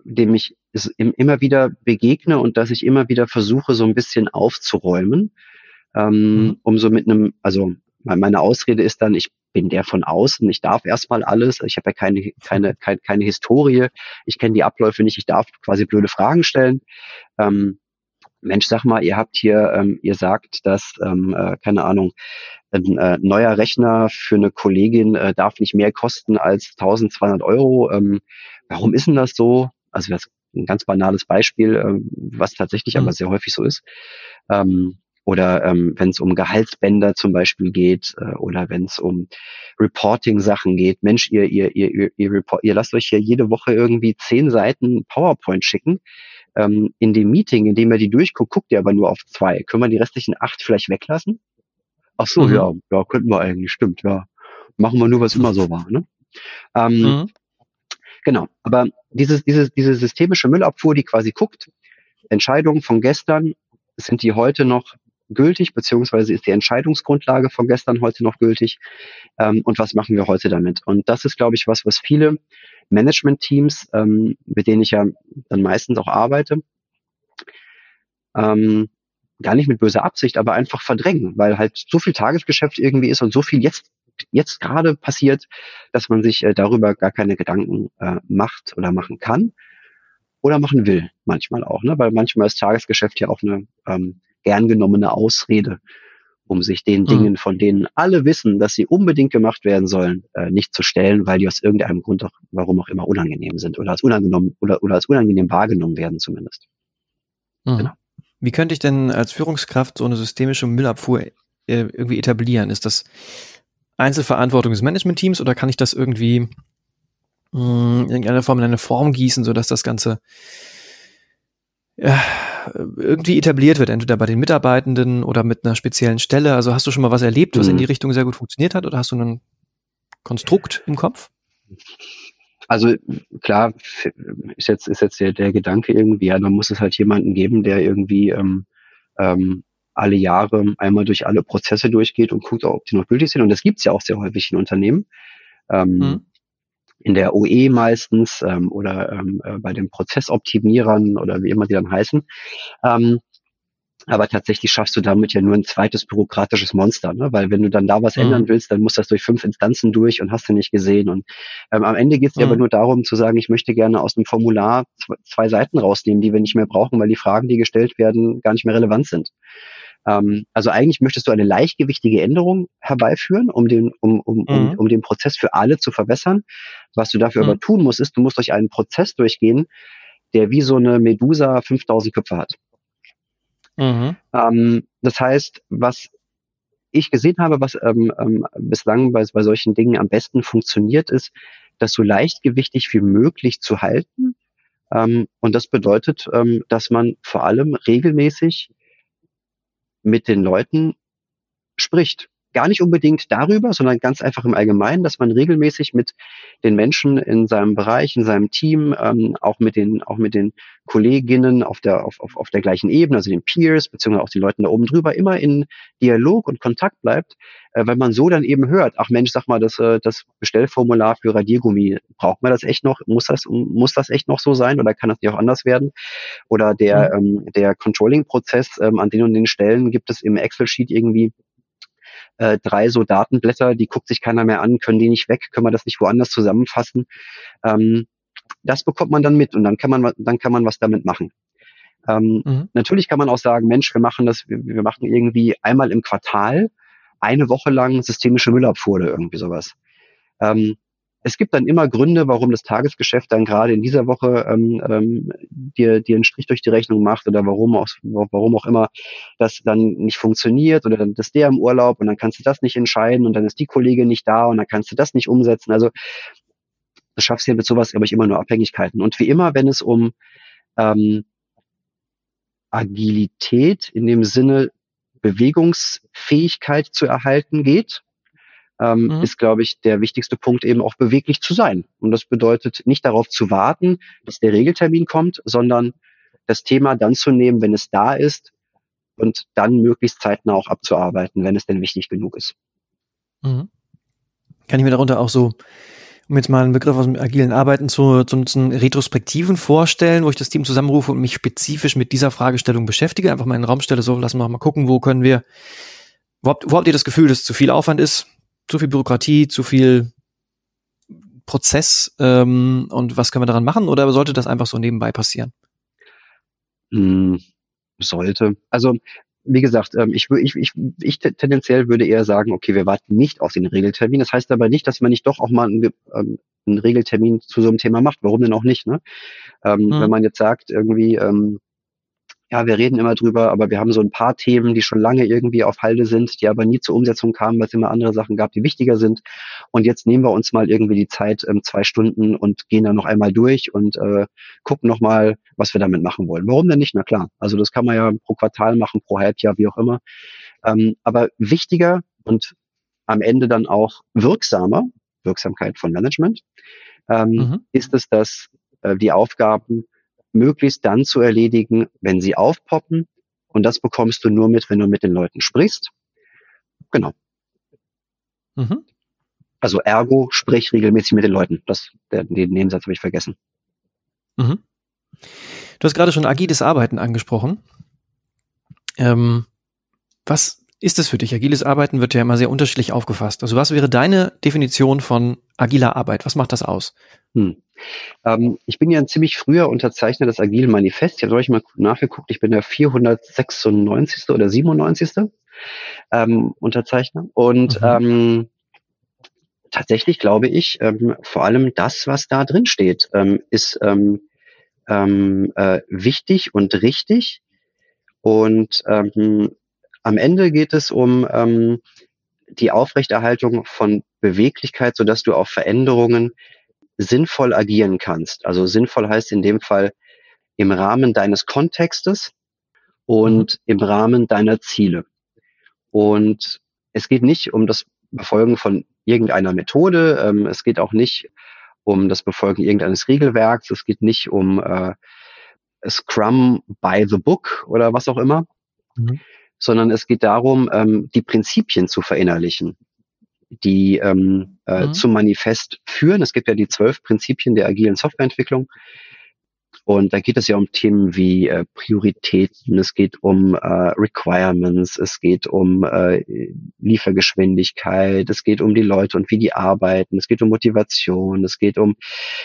dem ich immer wieder begegne und dass ich immer wieder versuche, so ein bisschen aufzuräumen, ähm, mhm. um so mit einem, also meine Ausrede ist dann, ich bin der von außen, ich darf erstmal alles, ich habe ja keine, keine, keine, keine Historie, ich kenne die Abläufe nicht, ich darf quasi blöde Fragen stellen. Ähm, Mensch, sag mal, ihr habt hier, ähm, ihr sagt, dass, ähm, äh, keine Ahnung, ein äh, neuer Rechner für eine Kollegin äh, darf nicht mehr kosten als 1200 Euro. Ähm, warum ist denn das so? Also das ist ein ganz banales Beispiel, äh, was tatsächlich mhm. aber sehr häufig so ist. Ähm, oder ähm, wenn es um Gehaltsbänder zum Beispiel geht äh, oder wenn es um Reporting-Sachen geht. Mensch, ihr, ihr, ihr, ihr, ihr, report, ihr lasst euch hier jede Woche irgendwie zehn Seiten PowerPoint schicken. Ähm, in dem Meeting, in dem ihr die durchguckt, guckt ihr aber nur auf zwei. Können wir die restlichen acht vielleicht weglassen? Ach so, mhm. ja, ja, könnten wir eigentlich, stimmt, ja. Machen wir nur, was immer so war, ne? Ähm, mhm. Genau, aber dieses, dieses, diese systemische Müllabfuhr, die quasi guckt, Entscheidungen von gestern, sind die heute noch gültig, beziehungsweise ist die Entscheidungsgrundlage von gestern heute noch gültig ähm, und was machen wir heute damit? Und das ist, glaube ich, was, was viele Management-Teams, ähm, mit denen ich ja dann meistens auch arbeite, ähm, gar nicht mit böser Absicht, aber einfach verdrängen, weil halt so viel Tagesgeschäft irgendwie ist und so viel jetzt jetzt gerade passiert, dass man sich äh, darüber gar keine Gedanken äh, macht oder machen kann oder machen will, manchmal auch, ne? Weil manchmal ist Tagesgeschäft ja auch eine ähm, gern genommene Ausrede, um sich den mhm. Dingen, von denen alle wissen, dass sie unbedingt gemacht werden sollen, äh, nicht zu stellen, weil die aus irgendeinem Grund auch, warum auch immer, unangenehm sind oder als unangenehm oder, oder als unangenehm wahrgenommen werden zumindest. Mhm. Genau. Wie könnte ich denn als Führungskraft so eine systemische Müllabfuhr äh, irgendwie etablieren? Ist das Einzelverantwortung des Managementteams oder kann ich das irgendwie mh, hm, in irgendeiner Form in eine Form gießen, sodass das Ganze ja, irgendwie etabliert wird, entweder bei den Mitarbeitenden oder mit einer speziellen Stelle? Also hast du schon mal was erlebt, was mhm. in die Richtung sehr gut funktioniert hat oder hast du ein Konstrukt im Kopf? Also klar ist jetzt ist jetzt der, der Gedanke irgendwie, ja, dann muss es halt jemanden geben, der irgendwie ähm, ähm, alle Jahre einmal durch alle Prozesse durchgeht und guckt, ob die noch gültig sind. Und das gibt's ja auch sehr häufig in Unternehmen. Ähm, mhm. In der OE meistens ähm, oder ähm, äh, bei den Prozessoptimierern oder wie immer die dann heißen. Ähm, aber tatsächlich schaffst du damit ja nur ein zweites bürokratisches Monster, ne? weil wenn du dann da was mhm. ändern willst, dann muss das durch fünf Instanzen durch und hast du nicht gesehen. Und ähm, am Ende geht es mhm. aber nur darum zu sagen, ich möchte gerne aus dem Formular zwei Seiten rausnehmen, die wir nicht mehr brauchen, weil die Fragen, die gestellt werden, gar nicht mehr relevant sind. Ähm, also eigentlich möchtest du eine leichtgewichtige Änderung herbeiführen, um den, um, um, mhm. um, um den Prozess für alle zu verbessern. Was du dafür aber mhm. tun musst, ist, du musst durch einen Prozess durchgehen, der wie so eine Medusa 5000 Köpfe hat. Mhm. Ähm, das heißt, was ich gesehen habe, was ähm, ähm, bislang bei, bei solchen Dingen am besten funktioniert, ist, das so leichtgewichtig wie möglich zu halten. Ähm, und das bedeutet, ähm, dass man vor allem regelmäßig mit den Leuten spricht gar nicht unbedingt darüber, sondern ganz einfach im Allgemeinen, dass man regelmäßig mit den Menschen in seinem Bereich, in seinem Team, ähm, auch mit den, auch mit den Kolleginnen auf der, auf, auf, auf der gleichen Ebene, also den Peers, beziehungsweise auch den Leuten da oben drüber, immer in Dialog und Kontakt bleibt, äh, weil man so dann eben hört, ach Mensch, sag mal, das, äh, das Bestellformular für Radiergummi, braucht man das echt noch? Muss das, muss das echt noch so sein oder kann das nicht auch anders werden? Oder der, mhm. ähm, der Controlling-Prozess ähm, an den und den Stellen gibt es im Excel-Sheet irgendwie äh, drei so Datenblätter, die guckt sich keiner mehr an, können die nicht weg, können wir das nicht woanders zusammenfassen. Ähm, das bekommt man dann mit und dann kann man, dann kann man was damit machen. Ähm, mhm. Natürlich kann man auch sagen, Mensch, wir machen das, wir, wir machen irgendwie einmal im Quartal eine Woche lang systemische Müllabfuhr oder irgendwie sowas. Ähm, es gibt dann immer Gründe, warum das Tagesgeschäft dann gerade in dieser Woche ähm, ähm, dir, dir einen Strich durch die Rechnung macht oder warum auch, warum auch immer das dann nicht funktioniert oder dann ist der im Urlaub und dann kannst du das nicht entscheiden und dann ist die Kollegin nicht da und dann kannst du das nicht umsetzen. Also du schaffst ja mit sowas, glaube ich, immer nur Abhängigkeiten. Und wie immer, wenn es um ähm, Agilität in dem Sinne Bewegungsfähigkeit zu erhalten geht, ähm, mhm. ist, glaube ich, der wichtigste Punkt eben auch beweglich zu sein. Und das bedeutet nicht darauf zu warten, dass der Regeltermin kommt, sondern das Thema dann zu nehmen, wenn es da ist und dann möglichst zeitnah auch abzuarbeiten, wenn es denn wichtig genug ist. Mhm. Kann ich mir darunter auch so, um jetzt mal einen Begriff aus dem agilen Arbeiten zu, zu nutzen, Retrospektiven vorstellen, wo ich das Team zusammenrufe und mich spezifisch mit dieser Fragestellung beschäftige, einfach mal in den Raum stelle, so lassen wir mal gucken, wo können wir, wo habt, wo habt ihr das Gefühl, dass es zu viel Aufwand ist? Zu viel Bürokratie, zu viel Prozess ähm, und was können wir daran machen oder sollte das einfach so nebenbei passieren? Hm, sollte. Also wie gesagt, ähm, ich, ich, ich, ich tendenziell würde eher sagen, okay, wir warten nicht auf den Regeltermin. Das heißt aber nicht, dass man nicht doch auch mal einen, ähm, einen Regeltermin zu so einem Thema macht. Warum denn auch nicht? Ne? Ähm, hm. Wenn man jetzt sagt, irgendwie, ähm, ja, wir reden immer drüber, aber wir haben so ein paar Themen, die schon lange irgendwie auf Halde sind, die aber nie zur Umsetzung kamen, weil es immer andere Sachen gab, die wichtiger sind. Und jetzt nehmen wir uns mal irgendwie die Zeit, ähm, zwei Stunden und gehen dann noch einmal durch und äh, gucken nochmal, was wir damit machen wollen. Warum denn nicht? Na klar. Also das kann man ja pro Quartal machen, pro Halbjahr, wie auch immer. Ähm, aber wichtiger und am Ende dann auch wirksamer, Wirksamkeit von Management, ähm, mhm. ist es, dass äh, die Aufgaben möglichst dann zu erledigen, wenn sie aufpoppen. Und das bekommst du nur mit, wenn du mit den Leuten sprichst. Genau. Mhm. Also ergo, sprich regelmäßig mit den Leuten. Das, der, den Nebensatz habe ich vergessen. Mhm. Du hast gerade schon agiles Arbeiten angesprochen. Ähm, was ist es für dich? Agiles Arbeiten wird ja immer sehr unterschiedlich aufgefasst. Also was wäre deine Definition von agiler Arbeit? Was macht das aus? Hm. Ähm, ich bin ja ein ziemlich früher Unterzeichner des Agilen Manifest. Ich habe euch mal nachgeguckt, ich bin der 496. oder 97. Ähm, Unterzeichner. Und mhm. ähm, tatsächlich glaube ich, ähm, vor allem das, was da drin steht, ähm, ist ähm, ähm, äh, wichtig und richtig. Und ähm, am Ende geht es um ähm, die Aufrechterhaltung von Beweglichkeit, sodass du auf Veränderungen sinnvoll agieren kannst. Also sinnvoll heißt in dem Fall im Rahmen deines Kontextes und mhm. im Rahmen deiner Ziele. Und es geht nicht um das Befolgen von irgendeiner Methode. Ähm, es geht auch nicht um das Befolgen irgendeines Regelwerks. Es geht nicht um äh, Scrum by the Book oder was auch immer. Mhm. sondern es geht darum, ähm, die Prinzipien zu verinnerlichen, die ähm, äh, mhm. zum Manifest führen. Es gibt ja die zwölf Prinzipien der agilen Softwareentwicklung. Und da geht es ja um Themen wie äh, Prioritäten, es geht um äh, Requirements, es geht um äh, Liefergeschwindigkeit, es geht um die Leute und wie die arbeiten, es geht um Motivation, es geht um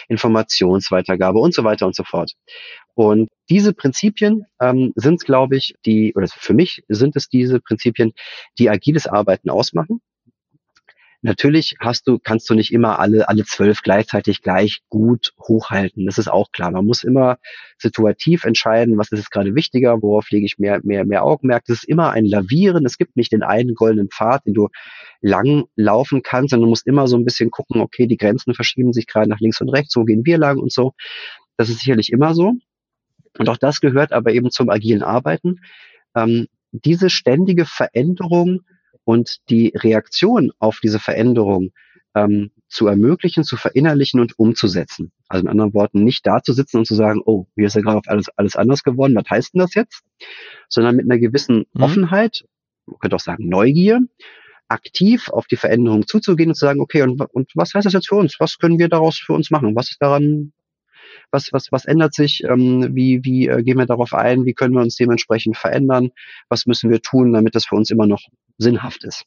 Informationsweitergabe und so weiter und so fort. Und diese Prinzipien ähm, sind, glaube ich, die, oder für mich sind es diese Prinzipien, die agiles Arbeiten ausmachen. Natürlich hast du, kannst du nicht immer alle, alle zwölf gleichzeitig gleich gut hochhalten. Das ist auch klar. Man muss immer situativ entscheiden, was ist jetzt gerade wichtiger, worauf lege ich mehr, mehr, mehr Augenmerk. Das ist immer ein Lavieren. Es gibt nicht den einen goldenen Pfad, den du lang laufen kannst, sondern du musst immer so ein bisschen gucken, okay, die Grenzen verschieben sich gerade nach links und rechts, so gehen wir lang und so. Das ist sicherlich immer so. Und auch das gehört aber eben zum agilen Arbeiten. Ähm, diese ständige Veränderung und die Reaktion auf diese Veränderung ähm, zu ermöglichen, zu verinnerlichen und umzusetzen. Also in anderen Worten, nicht da zu sitzen und zu sagen, oh, hier ist ja gerade auf alles, alles anders geworden, was heißt denn das jetzt? Sondern mit einer gewissen mhm. Offenheit, man könnte auch sagen Neugier, aktiv auf die Veränderung zuzugehen und zu sagen, okay, und, und was heißt das jetzt für uns? Was können wir daraus für uns machen? Was ist daran was, was, was ändert sich, ähm, wie, wie äh, gehen wir darauf ein, wie können wir uns dementsprechend verändern, was müssen wir tun, damit das für uns immer noch sinnhaft ist.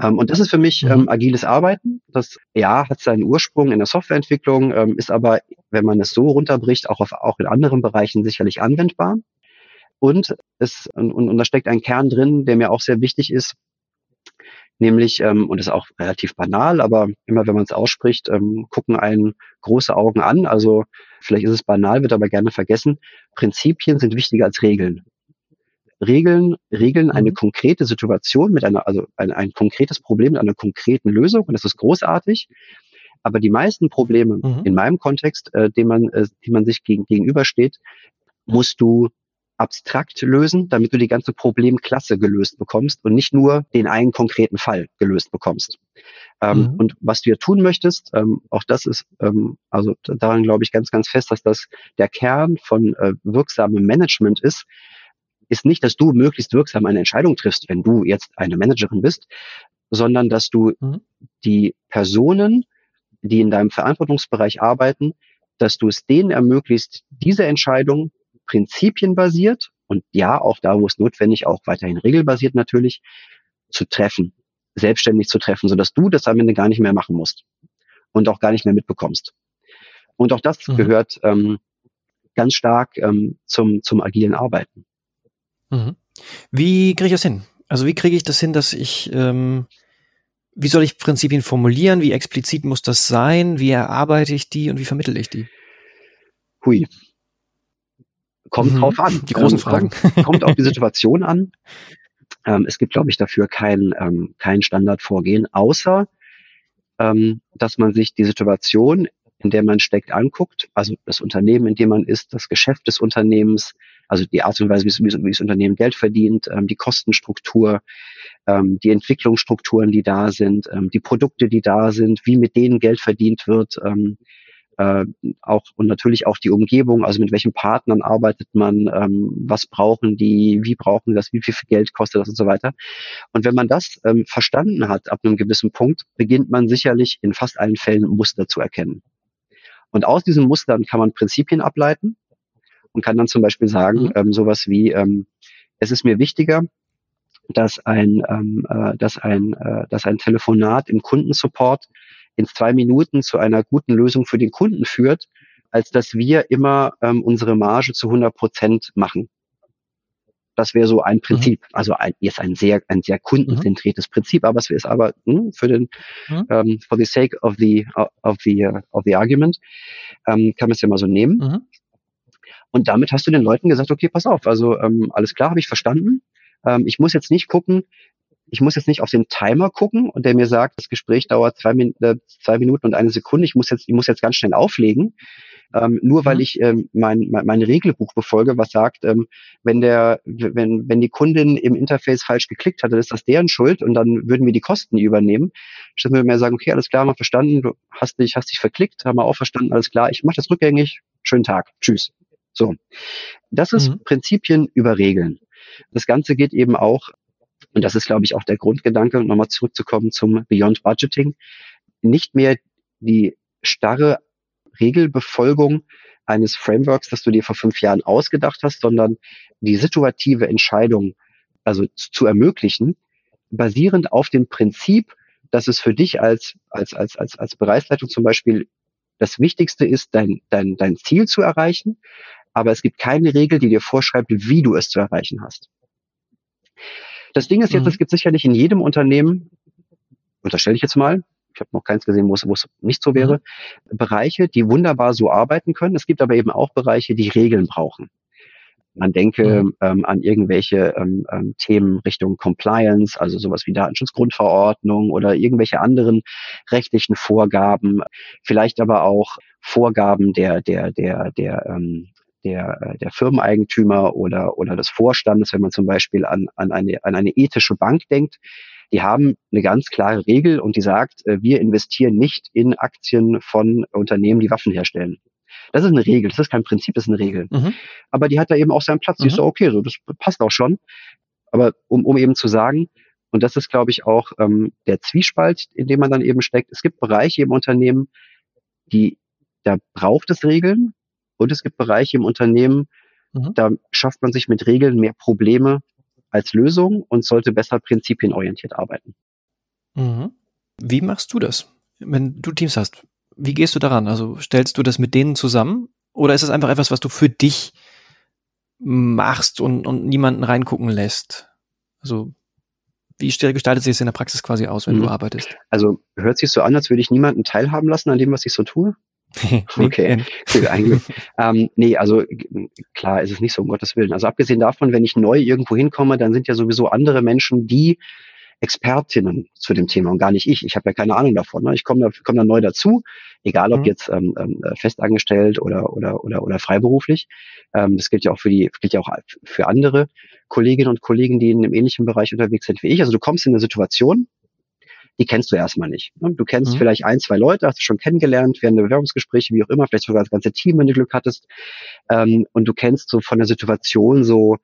Ähm, und das ist für mich mhm. ähm, agiles Arbeiten. Das ja hat seinen Ursprung in der Softwareentwicklung, ähm, ist aber, wenn man es so runterbricht, auch auf auch in anderen Bereichen sicherlich anwendbar. Und es und, und, und da steckt ein Kern drin, der mir auch sehr wichtig ist, nämlich, ähm, und das ist auch relativ banal, aber immer wenn man es ausspricht, ähm, gucken einen große Augen an. Also vielleicht ist es banal, wird aber gerne vergessen. Prinzipien sind wichtiger als Regeln. Regeln regeln eine mhm. konkrete Situation mit einer, also ein, ein konkretes Problem mit einer konkreten Lösung und das ist großartig. Aber die meisten Probleme mhm. in meinem Kontext, äh, dem man, äh, die man sich gegen, gegenübersteht, musst du abstrakt lösen, damit du die ganze Problemklasse gelöst bekommst und nicht nur den einen konkreten Fall gelöst bekommst. Ähm, mhm. Und was du hier tun möchtest, ähm, auch das ist, ähm, also daran glaube ich ganz, ganz fest, dass das der Kern von äh, wirksamem Management ist, ist nicht, dass du möglichst wirksam eine Entscheidung triffst, wenn du jetzt eine Managerin bist, sondern dass du mhm. die Personen, die in deinem Verantwortungsbereich arbeiten, dass du es denen ermöglicht, diese Entscheidung prinzipienbasiert und ja, auch da, wo es notwendig, auch weiterhin regelbasiert natürlich, zu treffen, selbstständig zu treffen, sodass du das am Ende gar nicht mehr machen musst und auch gar nicht mehr mitbekommst. Und auch das mhm. gehört ähm, ganz stark ähm, zum, zum agilen Arbeiten. Mhm. Wie kriege ich das hin? Also wie kriege ich das hin, dass ich, ähm, wie soll ich Prinzipien formulieren? Wie explizit muss das sein? Wie erarbeite ich die und wie vermittle ich die? Hui, Kommt mhm. drauf an. Die großen ähm, Fragen. Kommt, kommt auf die Situation an. Ähm, es gibt, glaube ich, dafür kein, ähm, kein Standardvorgehen, außer ähm, dass man sich die Situation, in der man steckt, anguckt, also das Unternehmen, in dem man ist, das Geschäft des Unternehmens, also die Art und Weise, wie, wie, wie das Unternehmen Geld verdient, ähm, die Kostenstruktur, ähm, die Entwicklungsstrukturen, die da sind, ähm, die Produkte, die da sind, wie mit denen Geld verdient wird, ähm, äh, auch und natürlich auch die Umgebung, also mit welchen Partnern arbeitet man, ähm, was brauchen die, wie brauchen das, wie viel Geld kostet das und so weiter. Und wenn man das ähm, verstanden hat ab einem gewissen Punkt, beginnt man sicherlich in fast allen Fällen Muster zu erkennen. Und aus diesen Mustern kann man Prinzipien ableiten und kann dann zum Beispiel sagen, mhm. ähm, sowas wie, ähm, es ist mir wichtiger, dass ein, ähm, äh, dass ein, äh, dass ein Telefonat im Kundensupport in zwei Minuten zu einer guten Lösung für den Kunden führt, als dass wir immer ähm, unsere Marge zu 100 Prozent machen. Das wäre so ein Prinzip. Mhm. Also ein, jetzt ein sehr, ein sehr kundenzentriertes mhm. Prinzip, aber es ist aber mh, hm, für den, mhm. ähm, for the sake of the, of the, of the argument, ähm, kann man es ja mal so nehmen. Mhm. Und damit hast du den Leuten gesagt, okay, pass auf, also ähm, alles klar, habe ich verstanden. Ähm, ich muss jetzt nicht gucken, ich muss jetzt nicht auf den Timer gucken und der mir sagt, das Gespräch dauert zwei, Min äh, zwei Minuten und eine Sekunde, ich muss jetzt, ich muss jetzt ganz schnell auflegen. Ähm, nur weil mhm. ich ähm, mein, mein, mein Regelbuch befolge, was sagt, ähm, wenn der, wenn, wenn die Kundin im Interface falsch geklickt hatte, ist das deren Schuld und dann würden wir die Kosten übernehmen. Statt wir mehr sagen, okay, alles klar, mal verstanden, du hast dich, hast dich verklickt, haben wir auch verstanden, alles klar, ich mache das rückgängig, schönen Tag, tschüss. So. Das ist mhm. Prinzipien über Regeln. Das Ganze geht eben auch, und das ist, glaube ich, auch der Grundgedanke, nochmal zurückzukommen zum Beyond Budgeting, nicht mehr die starre Regelbefolgung eines Frameworks, das du dir vor fünf Jahren ausgedacht hast, sondern die situative Entscheidung, also zu ermöglichen, basierend auf dem Prinzip, dass es für dich als, als, als, als, als Bereichsleitung zum Beispiel das Wichtigste ist, dein, dein, dein Ziel zu erreichen, aber es gibt keine Regel, die dir vorschreibt, wie du es zu erreichen hast. Das Ding ist jetzt, mhm. es gibt sicherlich in jedem Unternehmen, unterstelle ich jetzt mal, ich habe noch keins gesehen, wo es, wo es nicht so wäre, mhm. Bereiche, die wunderbar so arbeiten können. Es gibt aber eben auch Bereiche, die Regeln brauchen. Man denke mhm. ähm, an irgendwelche ähm, ähm, Themen Richtung Compliance, also sowas wie Datenschutzgrundverordnung oder irgendwelche anderen rechtlichen Vorgaben, vielleicht aber auch Vorgaben der der der der ähm, der, äh, der Firmeneigentümer oder, oder des Vorstandes, wenn man zum Beispiel an, an, eine, an eine ethische Bank denkt, die haben eine ganz klare Regel und die sagt, äh, wir investieren nicht in Aktien von Unternehmen, die Waffen herstellen. Das ist eine Regel, das ist kein Prinzip, das ist eine Regel. Mhm. Aber die hat da eben auch seinen Platz. Mhm. Die ist mhm. so, okay, so, das passt auch schon. Aber um, um eben zu sagen, und das ist, glaube ich, auch ähm, der Zwiespalt, in dem man dann eben steckt. Es gibt Bereiche im Unternehmen, die, da braucht es Regeln. Und es gibt Bereiche im Unternehmen, mhm. da schafft man sich mit Regeln mehr Probleme als Lösung und sollte besser prinzipienorientiert arbeiten. Mhm. Wie machst du das, wenn du Teams hast? Wie gehst du daran? Also stellst du das mit denen zusammen oder ist es einfach etwas, was du für dich machst und, und niemanden reingucken lässt? Also wie gestaltet sich es in der Praxis quasi aus, wenn mhm. du arbeitest? Also hört sich so an, als würde ich niemanden teilhaben lassen an dem, was ich so tue. okay, cool, eigentlich. ähm, nee, also klar ist es nicht so, um Gottes Willen. Also abgesehen davon, wenn ich neu irgendwo hinkomme, dann sind ja sowieso andere Menschen, die Expertinnen zu dem Thema und gar nicht ich. Ich habe ja keine Ahnung davon. Ne? Ich komme da, komm da neu dazu, egal ob mhm. jetzt ähm, ähm, festangestellt oder oder oder oder freiberuflich. Ähm, das gilt ja auch für die gilt ja auch für andere Kolleginnen und Kollegen, die in einem ähnlichen Bereich unterwegs sind wie ich. Also du kommst in eine Situation, die kennst du erstmal nicht. Ne? Du kennst mhm. vielleicht ein, zwei Leute, hast du schon kennengelernt während der Bewerbungsgespräche, wie auch immer, vielleicht sogar das ganze Team, wenn du Glück hattest. Ähm, und du kennst so von der Situation so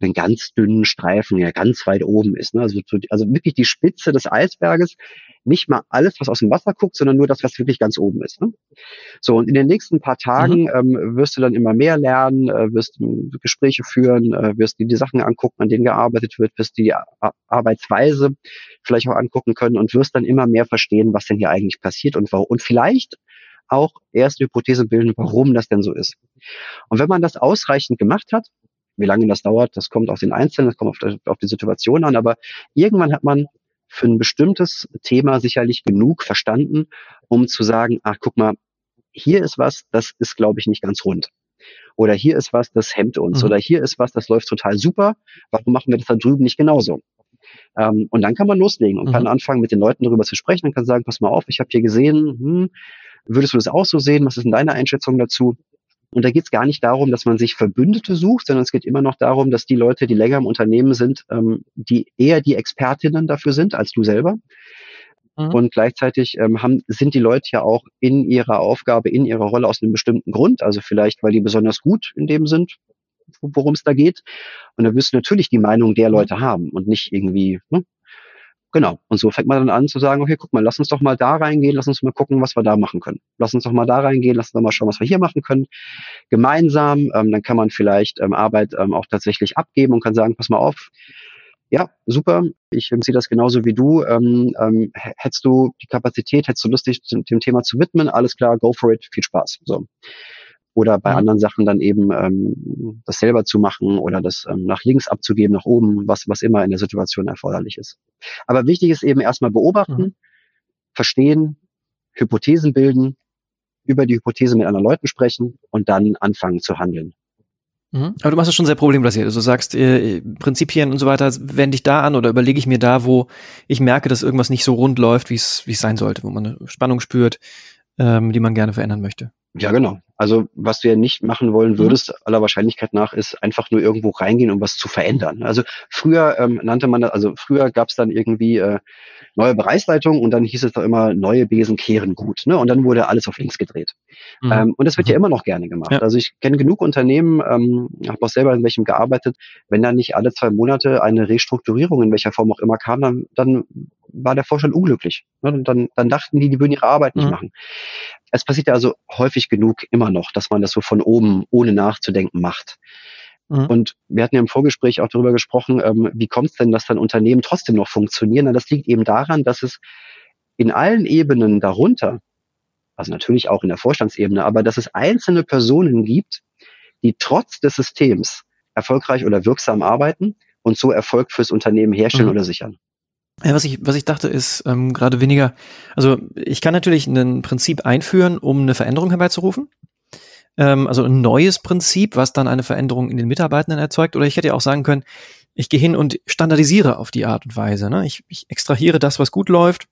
einen ganz dünnen Streifen, der ganz weit oben ist. Ne? Also, also wirklich die Spitze des Eisberges, nicht mal alles, was aus dem Wasser guckt, sondern nur das, was wirklich ganz oben ist. Ne? So, und in den nächsten paar Tagen mhm. ähm, wirst du dann immer mehr lernen, äh, wirst Gespräche führen, äh, wirst dir die Sachen angucken, an denen gearbeitet wird, wirst die Ar Arbeitsweise vielleicht auch angucken können und wirst dann immer mehr verstehen, was denn hier eigentlich passiert und warum. Und vielleicht auch erste Hypothese bilden, warum das denn so ist. Und wenn man das ausreichend gemacht hat, wie lange das dauert, das kommt auf den Einzelnen, das kommt auf die, auf die Situation an, aber irgendwann hat man für ein bestimmtes Thema sicherlich genug verstanden, um zu sagen, ach guck mal, hier ist was, das ist, glaube ich, nicht ganz rund. Oder hier ist was, das hemmt uns. Mhm. Oder hier ist was, das läuft total super. Warum machen wir das da drüben nicht genauso? Ähm, und dann kann man loslegen und mhm. kann anfangen, mit den Leuten darüber zu sprechen und kann sagen, pass mal auf, ich habe hier gesehen, hm, würdest du das auch so sehen? Was ist denn deine Einschätzung dazu? Und da geht es gar nicht darum, dass man sich Verbündete sucht, sondern es geht immer noch darum, dass die Leute, die länger im Unternehmen sind, ähm, die eher die Expertinnen dafür sind als du selber. Mhm. Und gleichzeitig ähm, haben, sind die Leute ja auch in ihrer Aufgabe, in ihrer Rolle aus einem bestimmten Grund, also vielleicht, weil die besonders gut in dem sind, worum es da geht. Und da wirst du natürlich die Meinung der mhm. Leute haben und nicht irgendwie ne, Genau. Und so fängt man dann an zu sagen, okay, guck mal, lass uns doch mal da reingehen, lass uns mal gucken, was wir da machen können. Lass uns doch mal da reingehen, lass uns doch mal schauen, was wir hier machen können. Gemeinsam, ähm, dann kann man vielleicht ähm, Arbeit ähm, auch tatsächlich abgeben und kann sagen, pass mal auf, ja, super, ich sehe das genauso wie du. Ähm, ähm, hättest du die Kapazität, hättest du Lust, dich dem Thema zu widmen, alles klar, go for it, viel Spaß. So oder bei mhm. anderen Sachen dann eben ähm, das selber zu machen oder das ähm, nach links abzugeben, nach oben, was, was immer in der Situation erforderlich ist. Aber wichtig ist eben erstmal beobachten, mhm. verstehen, Hypothesen bilden, über die Hypothese mit anderen Leuten sprechen und dann anfangen zu handeln. Mhm. Aber du machst es schon sehr problembasiert. Also du sagst, äh, Prinzipien und so weiter wende ich da an oder überlege ich mir da, wo ich merke, dass irgendwas nicht so rund läuft, wie es wie es sein sollte, wo man eine Spannung spürt, ähm, die man gerne verändern möchte. Ja, genau. Also was du ja nicht machen wollen mhm. würdest, aller Wahrscheinlichkeit nach, ist einfach nur irgendwo reingehen, um was zu verändern. Also früher ähm, nannte man das, also früher gab es dann irgendwie äh, neue Bereichsleitung und dann hieß es doch immer, neue Besen kehren gut. Ne? Und dann wurde alles auf links gedreht. Mhm. Ähm, und das wird ja mhm. immer noch gerne gemacht. Ja. Also ich kenne genug Unternehmen, ähm, habe auch selber in welchem gearbeitet, wenn dann nicht alle zwei Monate eine Restrukturierung in welcher Form auch immer kam, dann, dann war der Vorstand unglücklich. Ne? Dann, dann dachten die, die würden ihre Arbeit nicht mhm. machen. Es passiert ja also häufig genug immer noch, dass man das so von oben ohne nachzudenken macht. Mhm. Und wir hatten ja im Vorgespräch auch darüber gesprochen, ähm, wie kommt es denn, dass dann Unternehmen trotzdem noch funktionieren? Na, das liegt eben daran, dass es in allen Ebenen darunter, also natürlich auch in der Vorstandsebene, aber dass es einzelne Personen gibt, die trotz des Systems erfolgreich oder wirksam arbeiten und so Erfolg fürs Unternehmen herstellen mhm. oder sichern. Ja, was ich, was ich dachte, ist ähm, gerade weniger, also ich kann natürlich ein Prinzip einführen, um eine Veränderung herbeizurufen. Ähm, also ein neues Prinzip, was dann eine Veränderung in den Mitarbeitenden erzeugt. Oder ich hätte ja auch sagen können, ich gehe hin und standardisiere auf die Art und Weise. Ne? Ich, ich extrahiere das, was gut läuft,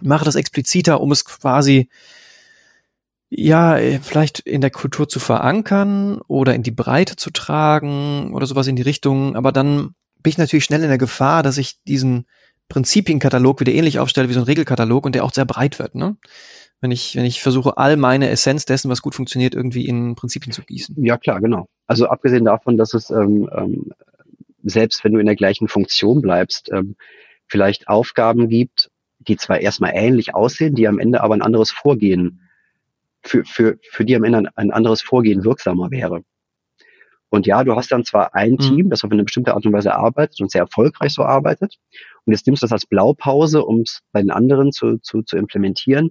mache das expliziter, um es quasi ja, vielleicht in der Kultur zu verankern oder in die Breite zu tragen oder sowas in die Richtung. Aber dann bin ich natürlich schnell in der Gefahr, dass ich diesen Prinzipienkatalog wieder ähnlich aufstelle wie so ein Regelkatalog und der auch sehr breit wird, ne? Wenn ich, wenn ich versuche, all meine Essenz dessen, was gut funktioniert, irgendwie in Prinzipien zu gießen. Ja, klar, genau. Also abgesehen davon, dass es ähm, ähm, selbst wenn du in der gleichen Funktion bleibst, ähm, vielleicht Aufgaben gibt, die zwar erstmal ähnlich aussehen, die am Ende aber ein anderes Vorgehen, für, für, für die am Ende ein anderes Vorgehen wirksamer wäre. Und ja, du hast dann zwar ein mhm. Team, das auf eine bestimmte Art und Weise arbeitet und sehr erfolgreich so arbeitet. Und jetzt nimmst du das als Blaupause, um es bei den anderen zu, zu, zu implementieren,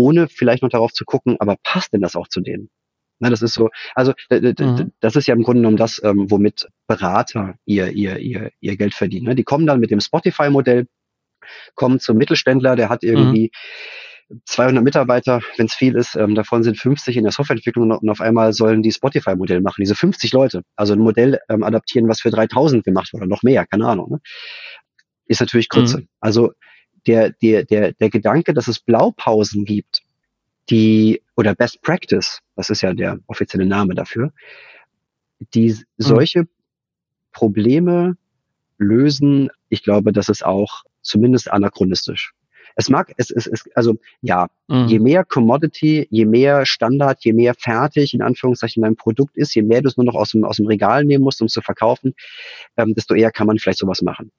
ohne vielleicht noch darauf zu gucken, aber passt denn das auch zu denen? Na, das ist so, also mhm. das ist ja im Grunde genommen das, ähm, womit Berater ihr, ihr, ihr, ihr Geld verdienen. Ne? Die kommen dann mit dem Spotify-Modell, kommen zum Mittelständler, der hat irgendwie mhm 200 Mitarbeiter, wenn es viel ist, ähm, davon sind 50 in der Softwareentwicklung und auf einmal sollen die Spotify-Modell machen, diese 50 Leute, also ein Modell ähm, adaptieren, was für 3000 gemacht wurde, noch mehr, keine Ahnung, ne? ist natürlich Krütze. Mhm. Also der, der, der, der Gedanke, dass es Blaupausen gibt, die, oder Best Practice, das ist ja der offizielle Name dafür, die mhm. solche Probleme lösen, ich glaube, das ist auch zumindest anachronistisch. Es mag, es ist, es, also ja, mhm. je mehr Commodity, je mehr Standard, je mehr fertig in Anführungszeichen dein Produkt ist, je mehr du es nur noch aus dem, aus dem Regal nehmen musst, um es zu verkaufen, ähm, desto eher kann man vielleicht sowas machen.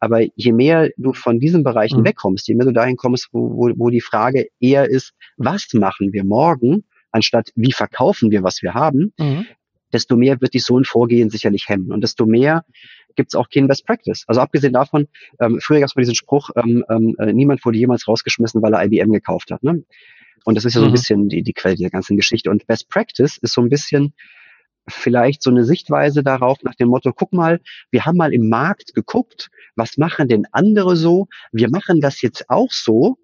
Aber je mehr du von diesen Bereichen mhm. wegkommst, je mehr du dahin kommst, wo, wo, wo die Frage eher ist, was machen wir morgen, anstatt wie verkaufen wir, was wir haben, mhm. Desto mehr wird dich so ein Vorgehen sicherlich hemmen. Und desto mehr gibt es auch kein Best Practice. Also abgesehen davon, ähm, früher gab es mal diesen Spruch, ähm, ähm, äh, niemand wurde jemals rausgeschmissen, weil er IBM gekauft hat. Ne? Und das ist ja so ein mhm. bisschen die, die Quelle dieser ganzen Geschichte. Und Best Practice ist so ein bisschen vielleicht so eine Sichtweise darauf nach dem Motto, guck mal, wir haben mal im Markt geguckt, was machen denn andere so? Wir machen das jetzt auch so,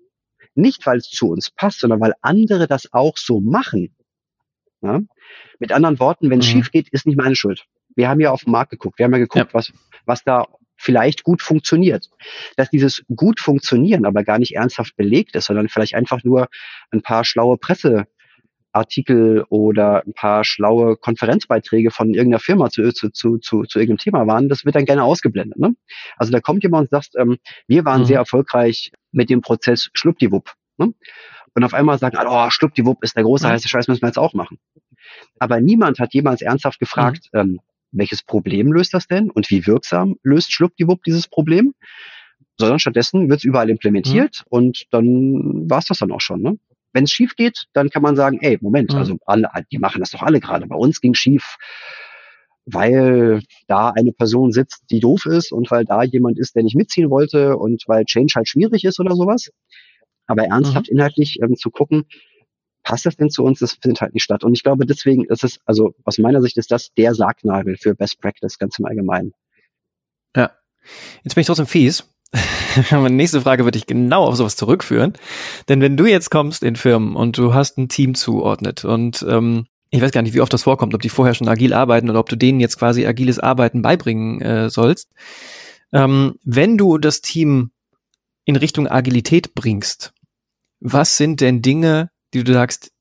nicht weil es zu uns passt, sondern weil andere das auch so machen. Ja? Mit anderen Worten, wenn es mhm. schief geht, ist nicht meine Schuld. Wir haben ja auf den Markt geguckt. Wir haben ja geguckt, ja. was, was da vielleicht gut funktioniert. Dass dieses gut funktionieren aber gar nicht ernsthaft belegt ist, sondern vielleicht einfach nur ein paar schlaue Presseartikel oder ein paar schlaue Konferenzbeiträge von irgendeiner Firma zu, zu, zu, zu, zu irgendeinem Thema waren, das wird dann gerne ausgeblendet. Ne? Also da kommt jemand und sagt, ähm, wir waren mhm. sehr erfolgreich mit dem Prozess Schluppdiwupp. Ne? Und auf einmal sagen, oh, Schluppdiwupp ist der große heiße Scheiß, müssen wir jetzt auch machen. Aber niemand hat jemals ernsthaft gefragt, mhm. ähm, welches Problem löst das denn und wie wirksam löst Schluppdiwupp dieses Problem, sondern stattdessen wird es überall implementiert mhm. und dann war es das dann auch schon. Ne? Wenn es schief geht, dann kann man sagen, ey, Moment, mhm. also alle, die machen das doch alle gerade. Bei uns ging schief, weil da eine Person sitzt, die doof ist und weil da jemand ist, der nicht mitziehen wollte und weil Change halt schwierig ist oder sowas. Aber ernsthaft mhm. inhaltlich ähm, zu gucken, passt das denn zu uns? Das findet halt nicht statt. Und ich glaube, deswegen ist es, also aus meiner Sicht ist das der Sargnagel für Best Practice ganz im Allgemeinen. Ja. Jetzt bin ich trotzdem fies. Meine nächste Frage würde ich genau auf sowas zurückführen. Denn wenn du jetzt kommst in Firmen und du hast ein Team zuordnet und ähm, ich weiß gar nicht, wie oft das vorkommt, ob die vorher schon agil arbeiten oder ob du denen jetzt quasi agiles Arbeiten beibringen äh, sollst. Ähm, wenn du das Team in Richtung Agilität bringst, was sind denn Dinge, die du sagst,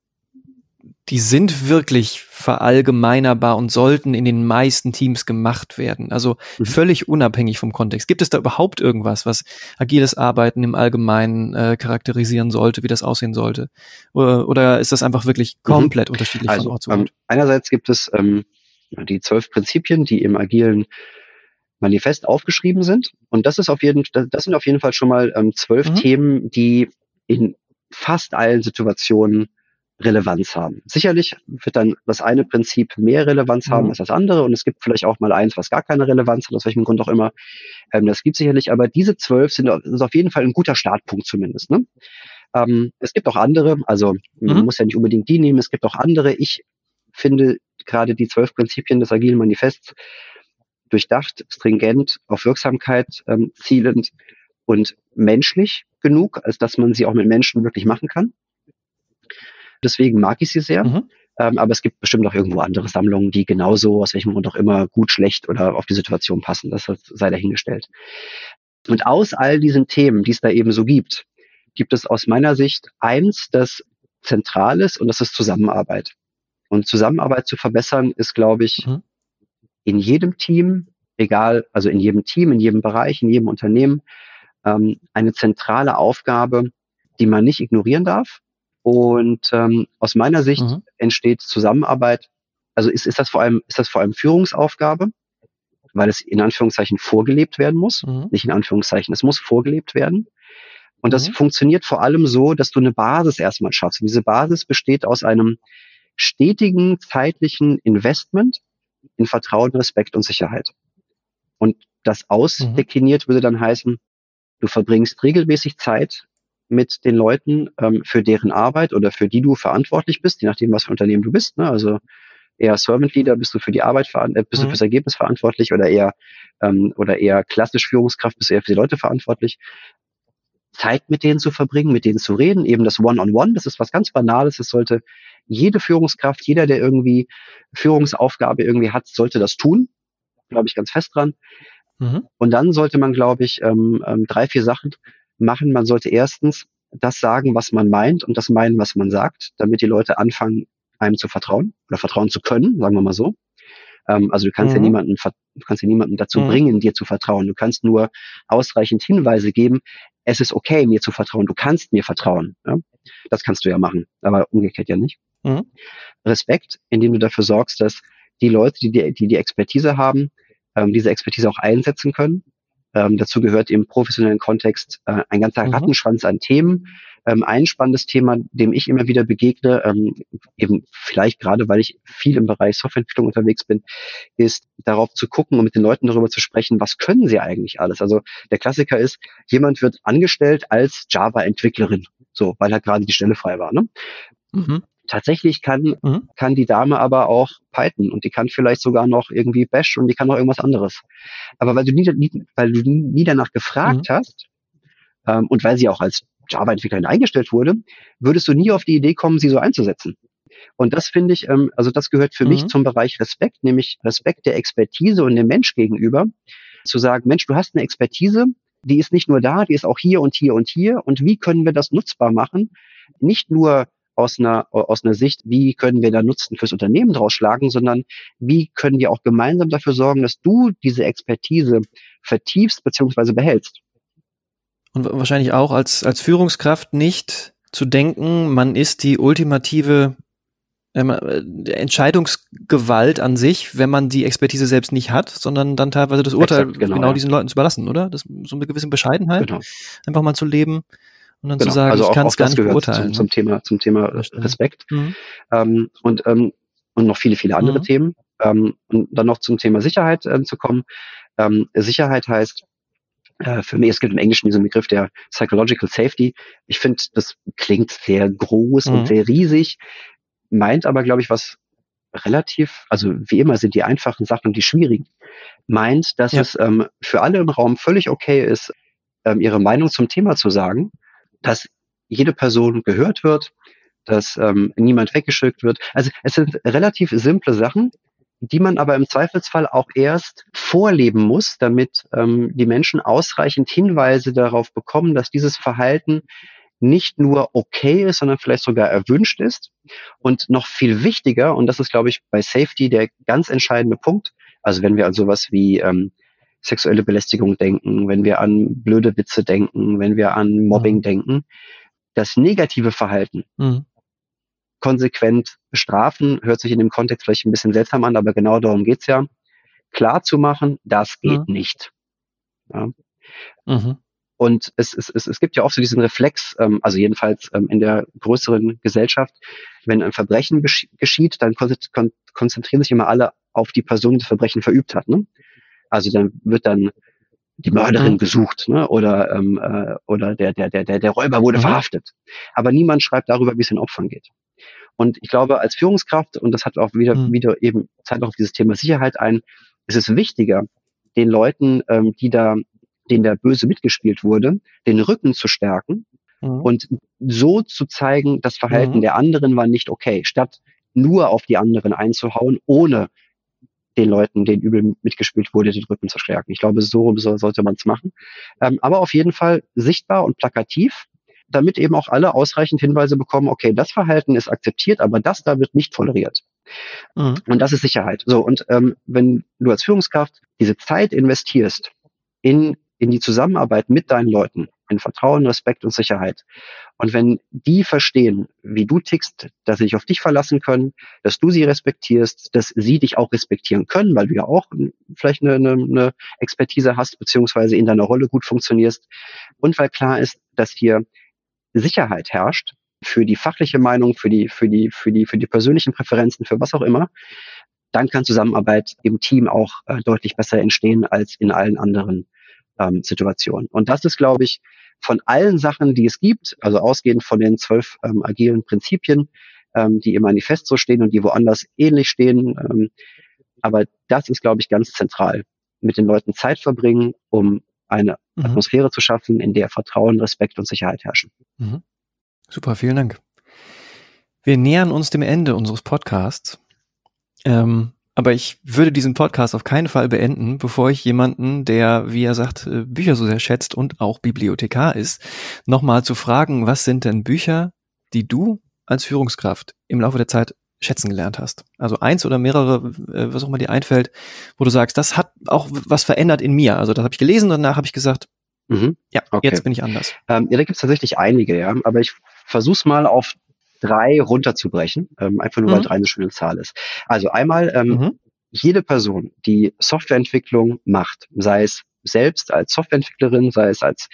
die sind wirklich verallgemeinerbar und sollten in den meisten Teams gemacht werden. Also mhm. völlig unabhängig vom Kontext. Gibt es da überhaupt irgendwas, was agiles Arbeiten im Allgemeinen äh, charakterisieren sollte, wie das aussehen sollte? Oder, oder ist das einfach wirklich mhm. komplett mhm. unterschiedlich also, von Ort zu Ort? Ähm, einerseits gibt es ähm, die zwölf Prinzipien, die im agilen Manifest aufgeschrieben sind. Und das ist auf jeden, das sind auf jeden Fall schon mal ähm, zwölf mhm. Themen, die in fast allen Situationen Relevanz haben. Sicherlich wird dann das eine Prinzip mehr Relevanz haben mhm. als das andere und es gibt vielleicht auch mal eins, was gar keine Relevanz hat, aus welchem Grund auch immer. Ähm, das gibt sicherlich, aber diese zwölf sind, auf jeden Fall ein guter Startpunkt zumindest. Ne? Ähm, es gibt auch andere, also man mhm. muss ja nicht unbedingt die nehmen, es gibt auch andere. Ich finde gerade die zwölf Prinzipien des agilen Manifests durchdacht, stringent, auf Wirksamkeit ähm, zielend und menschlich genug, als dass man sie auch mit Menschen wirklich machen kann. Deswegen mag ich sie sehr. Mhm. Ähm, aber es gibt bestimmt auch irgendwo andere Sammlungen, die genauso, aus welchem Grund auch immer, gut, schlecht oder auf die Situation passen. Das sei dahingestellt. Und aus all diesen Themen, die es da eben so gibt, gibt es aus meiner Sicht eins, das zentral ist und das ist Zusammenarbeit. Und Zusammenarbeit zu verbessern ist, glaube ich, mhm. In jedem Team, egal, also in jedem Team, in jedem Bereich, in jedem Unternehmen, ähm, eine zentrale Aufgabe, die man nicht ignorieren darf und ähm, aus meiner Sicht mhm. entsteht Zusammenarbeit. Also ist, ist das vor allem ist das vor allem Führungsaufgabe, weil es in Anführungszeichen vorgelebt werden muss, mhm. nicht in Anführungszeichen, es muss vorgelebt werden. Und das mhm. funktioniert vor allem so, dass du eine Basis erstmal schaffst. Und diese Basis besteht aus einem stetigen zeitlichen Investment in Vertrauen, Respekt und Sicherheit. Und das mhm. ausdekliniert würde dann heißen, du verbringst regelmäßig Zeit mit den Leuten ähm, für deren Arbeit oder für die du verantwortlich bist, je nachdem, was für Unternehmen du bist. Ne? Also eher Servant Leader, bist du für die Arbeit äh, bist mhm. du fürs Ergebnis verantwortlich oder eher ähm, oder eher klassisch Führungskraft, bist du eher für die Leute verantwortlich. Zeit mit denen zu verbringen, mit denen zu reden, eben das One-on-One, -on -One, das ist was ganz Banales, das sollte jede Führungskraft, jeder, der irgendwie Führungsaufgabe irgendwie hat, sollte das tun, glaube ich ganz fest dran. Mhm. Und dann sollte man, glaube ich, ähm, ähm, drei, vier Sachen machen. Man sollte erstens das sagen, was man meint und das meinen, was man sagt, damit die Leute anfangen, einem zu vertrauen oder vertrauen zu können, sagen wir mal so. Ähm, also du kannst mhm. ja niemanden, du kannst ja niemanden dazu mhm. bringen, dir zu vertrauen. Du kannst nur ausreichend Hinweise geben. Es ist okay, mir zu vertrauen. Du kannst mir vertrauen. Ja? Das kannst du ja machen, aber umgekehrt ja nicht. Mhm. Respekt, indem du dafür sorgst, dass die Leute, die die, die, die Expertise haben, ähm, diese Expertise auch einsetzen können ähm, dazu gehört im professionellen Kontext äh, ein ganzer mhm. Rattenschwanz an Themen. Ähm, ein spannendes Thema, dem ich immer wieder begegne, ähm, eben vielleicht gerade, weil ich viel im Bereich Softwareentwicklung unterwegs bin, ist darauf zu gucken und mit den Leuten darüber zu sprechen, was können sie eigentlich alles? Also der Klassiker ist, jemand wird angestellt als Java-Entwicklerin, so, weil halt gerade die Stelle frei war. Ne? Mhm. Tatsächlich kann, mhm. kann die Dame aber auch Python und die kann vielleicht sogar noch irgendwie Bash und die kann noch irgendwas anderes. Aber weil du nie, nie weil du nie danach gefragt mhm. hast ähm, und weil sie auch als Java-Entwicklerin eingestellt wurde, würdest du nie auf die Idee kommen, sie so einzusetzen. Und das finde ich, ähm, also das gehört für mhm. mich zum Bereich Respekt, nämlich Respekt der Expertise und dem Mensch gegenüber. Zu sagen, Mensch, du hast eine Expertise, die ist nicht nur da, die ist auch hier und hier und hier. Und wie können wir das nutzbar machen? Nicht nur aus einer, aus einer Sicht, wie können wir da Nutzen fürs Unternehmen draus schlagen, sondern wie können wir auch gemeinsam dafür sorgen, dass du diese Expertise vertiefst bzw. behältst. Und wahrscheinlich auch als, als Führungskraft nicht zu denken, man ist die ultimative ähm, äh, Entscheidungsgewalt an sich, wenn man die Expertise selbst nicht hat, sondern dann teilweise das Urteil Exakt, genau, genau ja. diesen Leuten zu überlassen, oder? Das, so eine gewisse Bescheidenheit, genau. einfach mal zu leben und dann genau. zu sagen, also ich kann es gar nicht beurteilen. Zum, zum, Thema, zum Thema Respekt. Mhm. Ähm, und, ähm, und noch viele, viele andere mhm. Themen. Ähm, und dann noch zum Thema Sicherheit äh, zu kommen. Ähm, Sicherheit heißt, äh, für mich, es gibt im Englischen diesen Begriff der Psychological Safety. Ich finde, das klingt sehr groß mhm. und sehr riesig, meint aber, glaube ich, was relativ, also wie immer sind die einfachen Sachen die schwierigen, meint, dass ja. es ähm, für alle im Raum völlig okay ist, ähm, ihre Meinung zum Thema zu sagen dass jede Person gehört wird, dass ähm, niemand weggeschickt wird. Also es sind relativ simple Sachen, die man aber im Zweifelsfall auch erst vorleben muss, damit ähm, die Menschen ausreichend Hinweise darauf bekommen, dass dieses Verhalten nicht nur okay ist, sondern vielleicht sogar erwünscht ist. Und noch viel wichtiger, und das ist, glaube ich, bei Safety der ganz entscheidende Punkt, also wenn wir an sowas wie ähm, sexuelle Belästigung denken, wenn wir an blöde Witze denken, wenn wir an Mobbing mhm. denken, das negative Verhalten mhm. Konsequent bestrafen, hört sich in dem Kontext vielleicht ein bisschen seltsam an, aber genau darum geht's ja, klar zu machen, das geht mhm. nicht. Ja. Mhm. Und es, es, es, es gibt ja auch so diesen Reflex, ähm, also jedenfalls ähm, in der größeren Gesellschaft, wenn ein Verbrechen geschieht, dann kon konzentrieren sich immer alle auf die Person, die das Verbrechen verübt hat. Ne? Also dann wird dann die Mörderin mhm. gesucht, ne? Oder ähm, äh, oder der der der der der Räuber wurde mhm. verhaftet. Aber niemand schreibt darüber, wie es den Opfern geht. Und ich glaube, als Führungskraft und das hat auch wieder mhm. wieder eben zeigt auch dieses Thema Sicherheit ein, ist es wichtiger, den Leuten, ähm, die da den der böse mitgespielt wurde, den Rücken zu stärken mhm. und so zu zeigen, das Verhalten mhm. der anderen war nicht okay, statt nur auf die anderen einzuhauen, ohne den Leuten, denen übel mitgespielt wurde, den Rücken zu stärken. Ich glaube, so, so sollte man es machen. Ähm, aber auf jeden Fall sichtbar und plakativ, damit eben auch alle ausreichend Hinweise bekommen, okay, das Verhalten ist akzeptiert, aber das da wird nicht toleriert. Mhm. Und das ist Sicherheit. So, und ähm, wenn du als Führungskraft diese Zeit investierst in in die Zusammenarbeit mit deinen Leuten, in Vertrauen, Respekt und Sicherheit. Und wenn die verstehen, wie du tickst, dass sie sich auf dich verlassen können, dass du sie respektierst, dass sie dich auch respektieren können, weil du ja auch vielleicht eine, eine, eine Expertise hast, beziehungsweise in deiner Rolle gut funktionierst und weil klar ist, dass hier Sicherheit herrscht für die fachliche Meinung, für die, für die, für die, für die persönlichen Präferenzen, für was auch immer, dann kann Zusammenarbeit im Team auch äh, deutlich besser entstehen als in allen anderen ähm, Situation. Und das ist, glaube ich, von allen Sachen, die es gibt, also ausgehend von den zwölf ähm, agilen Prinzipien, ähm, die im Manifest so stehen und die woanders ähnlich stehen. Ähm, aber das ist, glaube ich, ganz zentral. Mit den Leuten Zeit verbringen, um eine mhm. Atmosphäre zu schaffen, in der Vertrauen, Respekt und Sicherheit herrschen. Mhm. Super, vielen Dank. Wir nähern uns dem Ende unseres Podcasts. Ähm, aber ich würde diesen Podcast auf keinen Fall beenden, bevor ich jemanden, der, wie er sagt, äh, Bücher so sehr schätzt und auch Bibliothekar ist, nochmal zu fragen, was sind denn Bücher, die du als Führungskraft im Laufe der Zeit schätzen gelernt hast? Also eins oder mehrere, äh, was auch immer dir einfällt, wo du sagst, das hat auch was verändert in mir. Also das habe ich gelesen und danach habe ich gesagt, mhm. ja, okay. jetzt bin ich anders. Ähm, ja, da gibt es tatsächlich einige, ja. Aber ich versuch's mal auf drei runterzubrechen, ähm, einfach nur mhm. weil drei eine schöne Zahl ist. Also einmal ähm, mhm. jede Person, die Softwareentwicklung macht, sei es selbst als Softwareentwicklerin, sei es als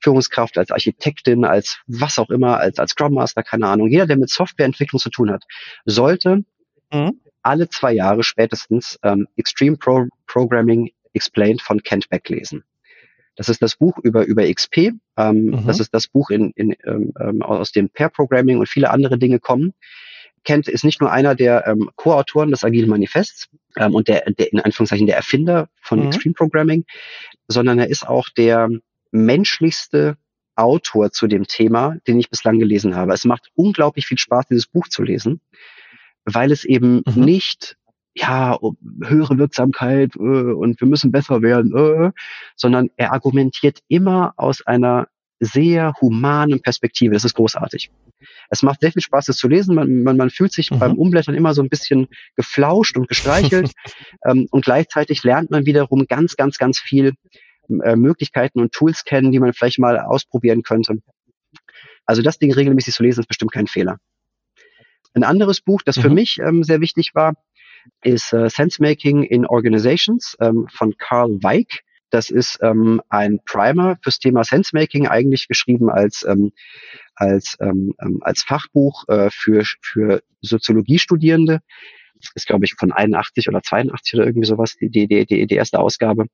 Führungskraft, als Architektin, als was auch immer, als, als Scrum Master, keine Ahnung, jeder, der mit Softwareentwicklung zu tun hat, sollte mhm. alle zwei Jahre spätestens ähm, Extreme Pro Programming Explained von Kent Beck lesen. Das ist das Buch über, über XP. Ähm, mhm. Das ist das Buch, in, in, ähm, ähm, aus dem Pair Programming und viele andere Dinge kommen. Kent ist nicht nur einer der ähm, Co-Autoren des Agilen Manifests ähm, und der, der in Anführungszeichen der Erfinder von mhm. Extreme Programming, sondern er ist auch der menschlichste Autor zu dem Thema, den ich bislang gelesen habe. Es macht unglaublich viel Spaß, dieses Buch zu lesen, weil es eben mhm. nicht ja, höhere Wirksamkeit äh, und wir müssen besser werden, äh, sondern er argumentiert immer aus einer sehr humanen Perspektive. Das ist großartig. Es macht sehr viel Spaß, das zu lesen. Man, man, man fühlt sich mhm. beim Umblättern immer so ein bisschen geflauscht und gestreichelt. ähm, und gleichzeitig lernt man wiederum ganz, ganz, ganz viel äh, Möglichkeiten und Tools kennen, die man vielleicht mal ausprobieren könnte. Also das Ding regelmäßig zu lesen, ist bestimmt kein Fehler. Ein anderes Buch, das mhm. für mich ähm, sehr wichtig war, ist äh, Sensemaking in Organizations ähm, von Carl Weig. Das ist ähm, ein Primer fürs Thema Sensemaking, eigentlich geschrieben als ähm, als ähm, ähm als Fachbuch äh, für für Soziologiestudierende ist, glaube ich, von 81 oder 82 oder irgendwie sowas, die, die, die, die erste Ausgabe.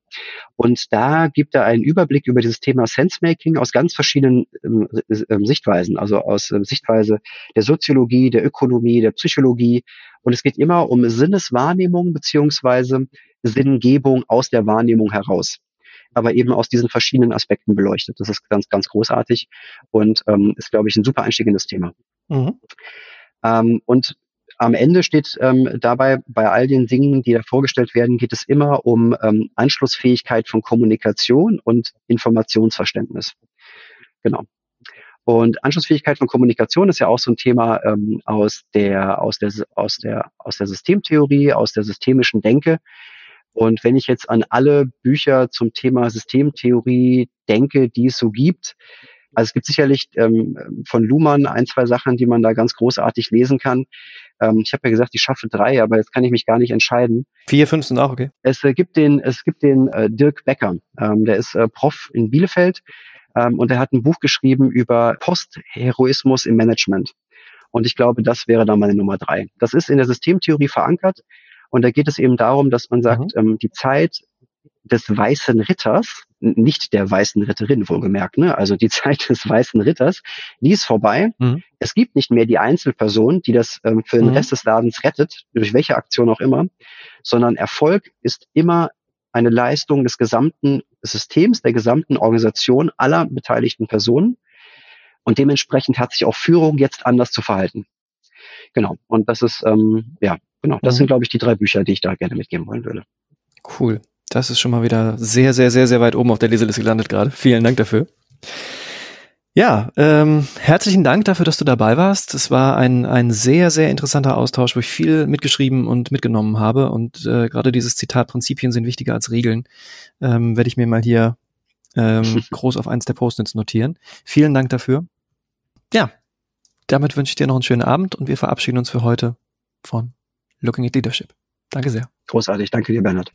Und da gibt er einen Überblick über dieses Thema Sensemaking aus ganz verschiedenen ähm, ähm, Sichtweisen, also aus ähm, Sichtweise der Soziologie, der Ökonomie, der Psychologie. Und es geht immer um Sinneswahrnehmung beziehungsweise Sinngebung aus der Wahrnehmung heraus aber eben aus diesen verschiedenen Aspekten beleuchtet. Das ist ganz, ganz großartig und ähm, ist, glaube ich, ein super Einstieg in das Thema. Mhm. Ähm, und am Ende steht ähm, dabei, bei all den Dingen, die da vorgestellt werden, geht es immer um ähm, Anschlussfähigkeit von Kommunikation und Informationsverständnis. Genau. Und Anschlussfähigkeit von Kommunikation ist ja auch so ein Thema ähm, aus der aus der aus der aus der Systemtheorie, aus der systemischen Denke. Und wenn ich jetzt an alle Bücher zum Thema Systemtheorie denke, die es so gibt, also es gibt sicherlich ähm, von Luhmann ein, zwei Sachen, die man da ganz großartig lesen kann. Ähm, ich habe ja gesagt, ich schaffe drei, aber jetzt kann ich mich gar nicht entscheiden. Vier, fünf sind auch okay. Es äh, gibt den, es gibt den äh, Dirk Becker, ähm, der ist äh, Prof in Bielefeld ähm, und er hat ein Buch geschrieben über Postheroismus im Management. Und ich glaube, das wäre da meine Nummer drei. Das ist in der Systemtheorie verankert. Und da geht es eben darum, dass man sagt, mhm. ähm, die Zeit des weißen Ritters, nicht der weißen Ritterin wohlgemerkt, ne? also die Zeit des weißen Ritters, die ist vorbei. Mhm. Es gibt nicht mehr die Einzelperson, die das ähm, für den mhm. Rest des Ladens rettet, durch welche Aktion auch immer, sondern Erfolg ist immer eine Leistung des gesamten Systems, der gesamten Organisation aller beteiligten Personen. Und dementsprechend hat sich auch Führung jetzt anders zu verhalten. Genau. Und das ist, ähm, ja, genau. Das mhm. sind, glaube ich, die drei Bücher, die ich da gerne mitgeben wollen würde. Cool. Das ist schon mal wieder sehr, sehr, sehr, sehr weit oben auf der Leseliste gelandet gerade. Vielen Dank dafür. Ja, ähm, herzlichen Dank dafür, dass du dabei warst. Es war ein, ein sehr, sehr interessanter Austausch, wo ich viel mitgeschrieben und mitgenommen habe. Und äh, gerade dieses Zitat, Prinzipien sind wichtiger als Regeln, ähm, werde ich mir mal hier ähm, groß auf eins der Postnets notieren. Vielen Dank dafür. Ja, damit wünsche ich dir noch einen schönen Abend und wir verabschieden uns für heute von Looking at Leadership. Danke sehr. Großartig, danke dir, Bernhard.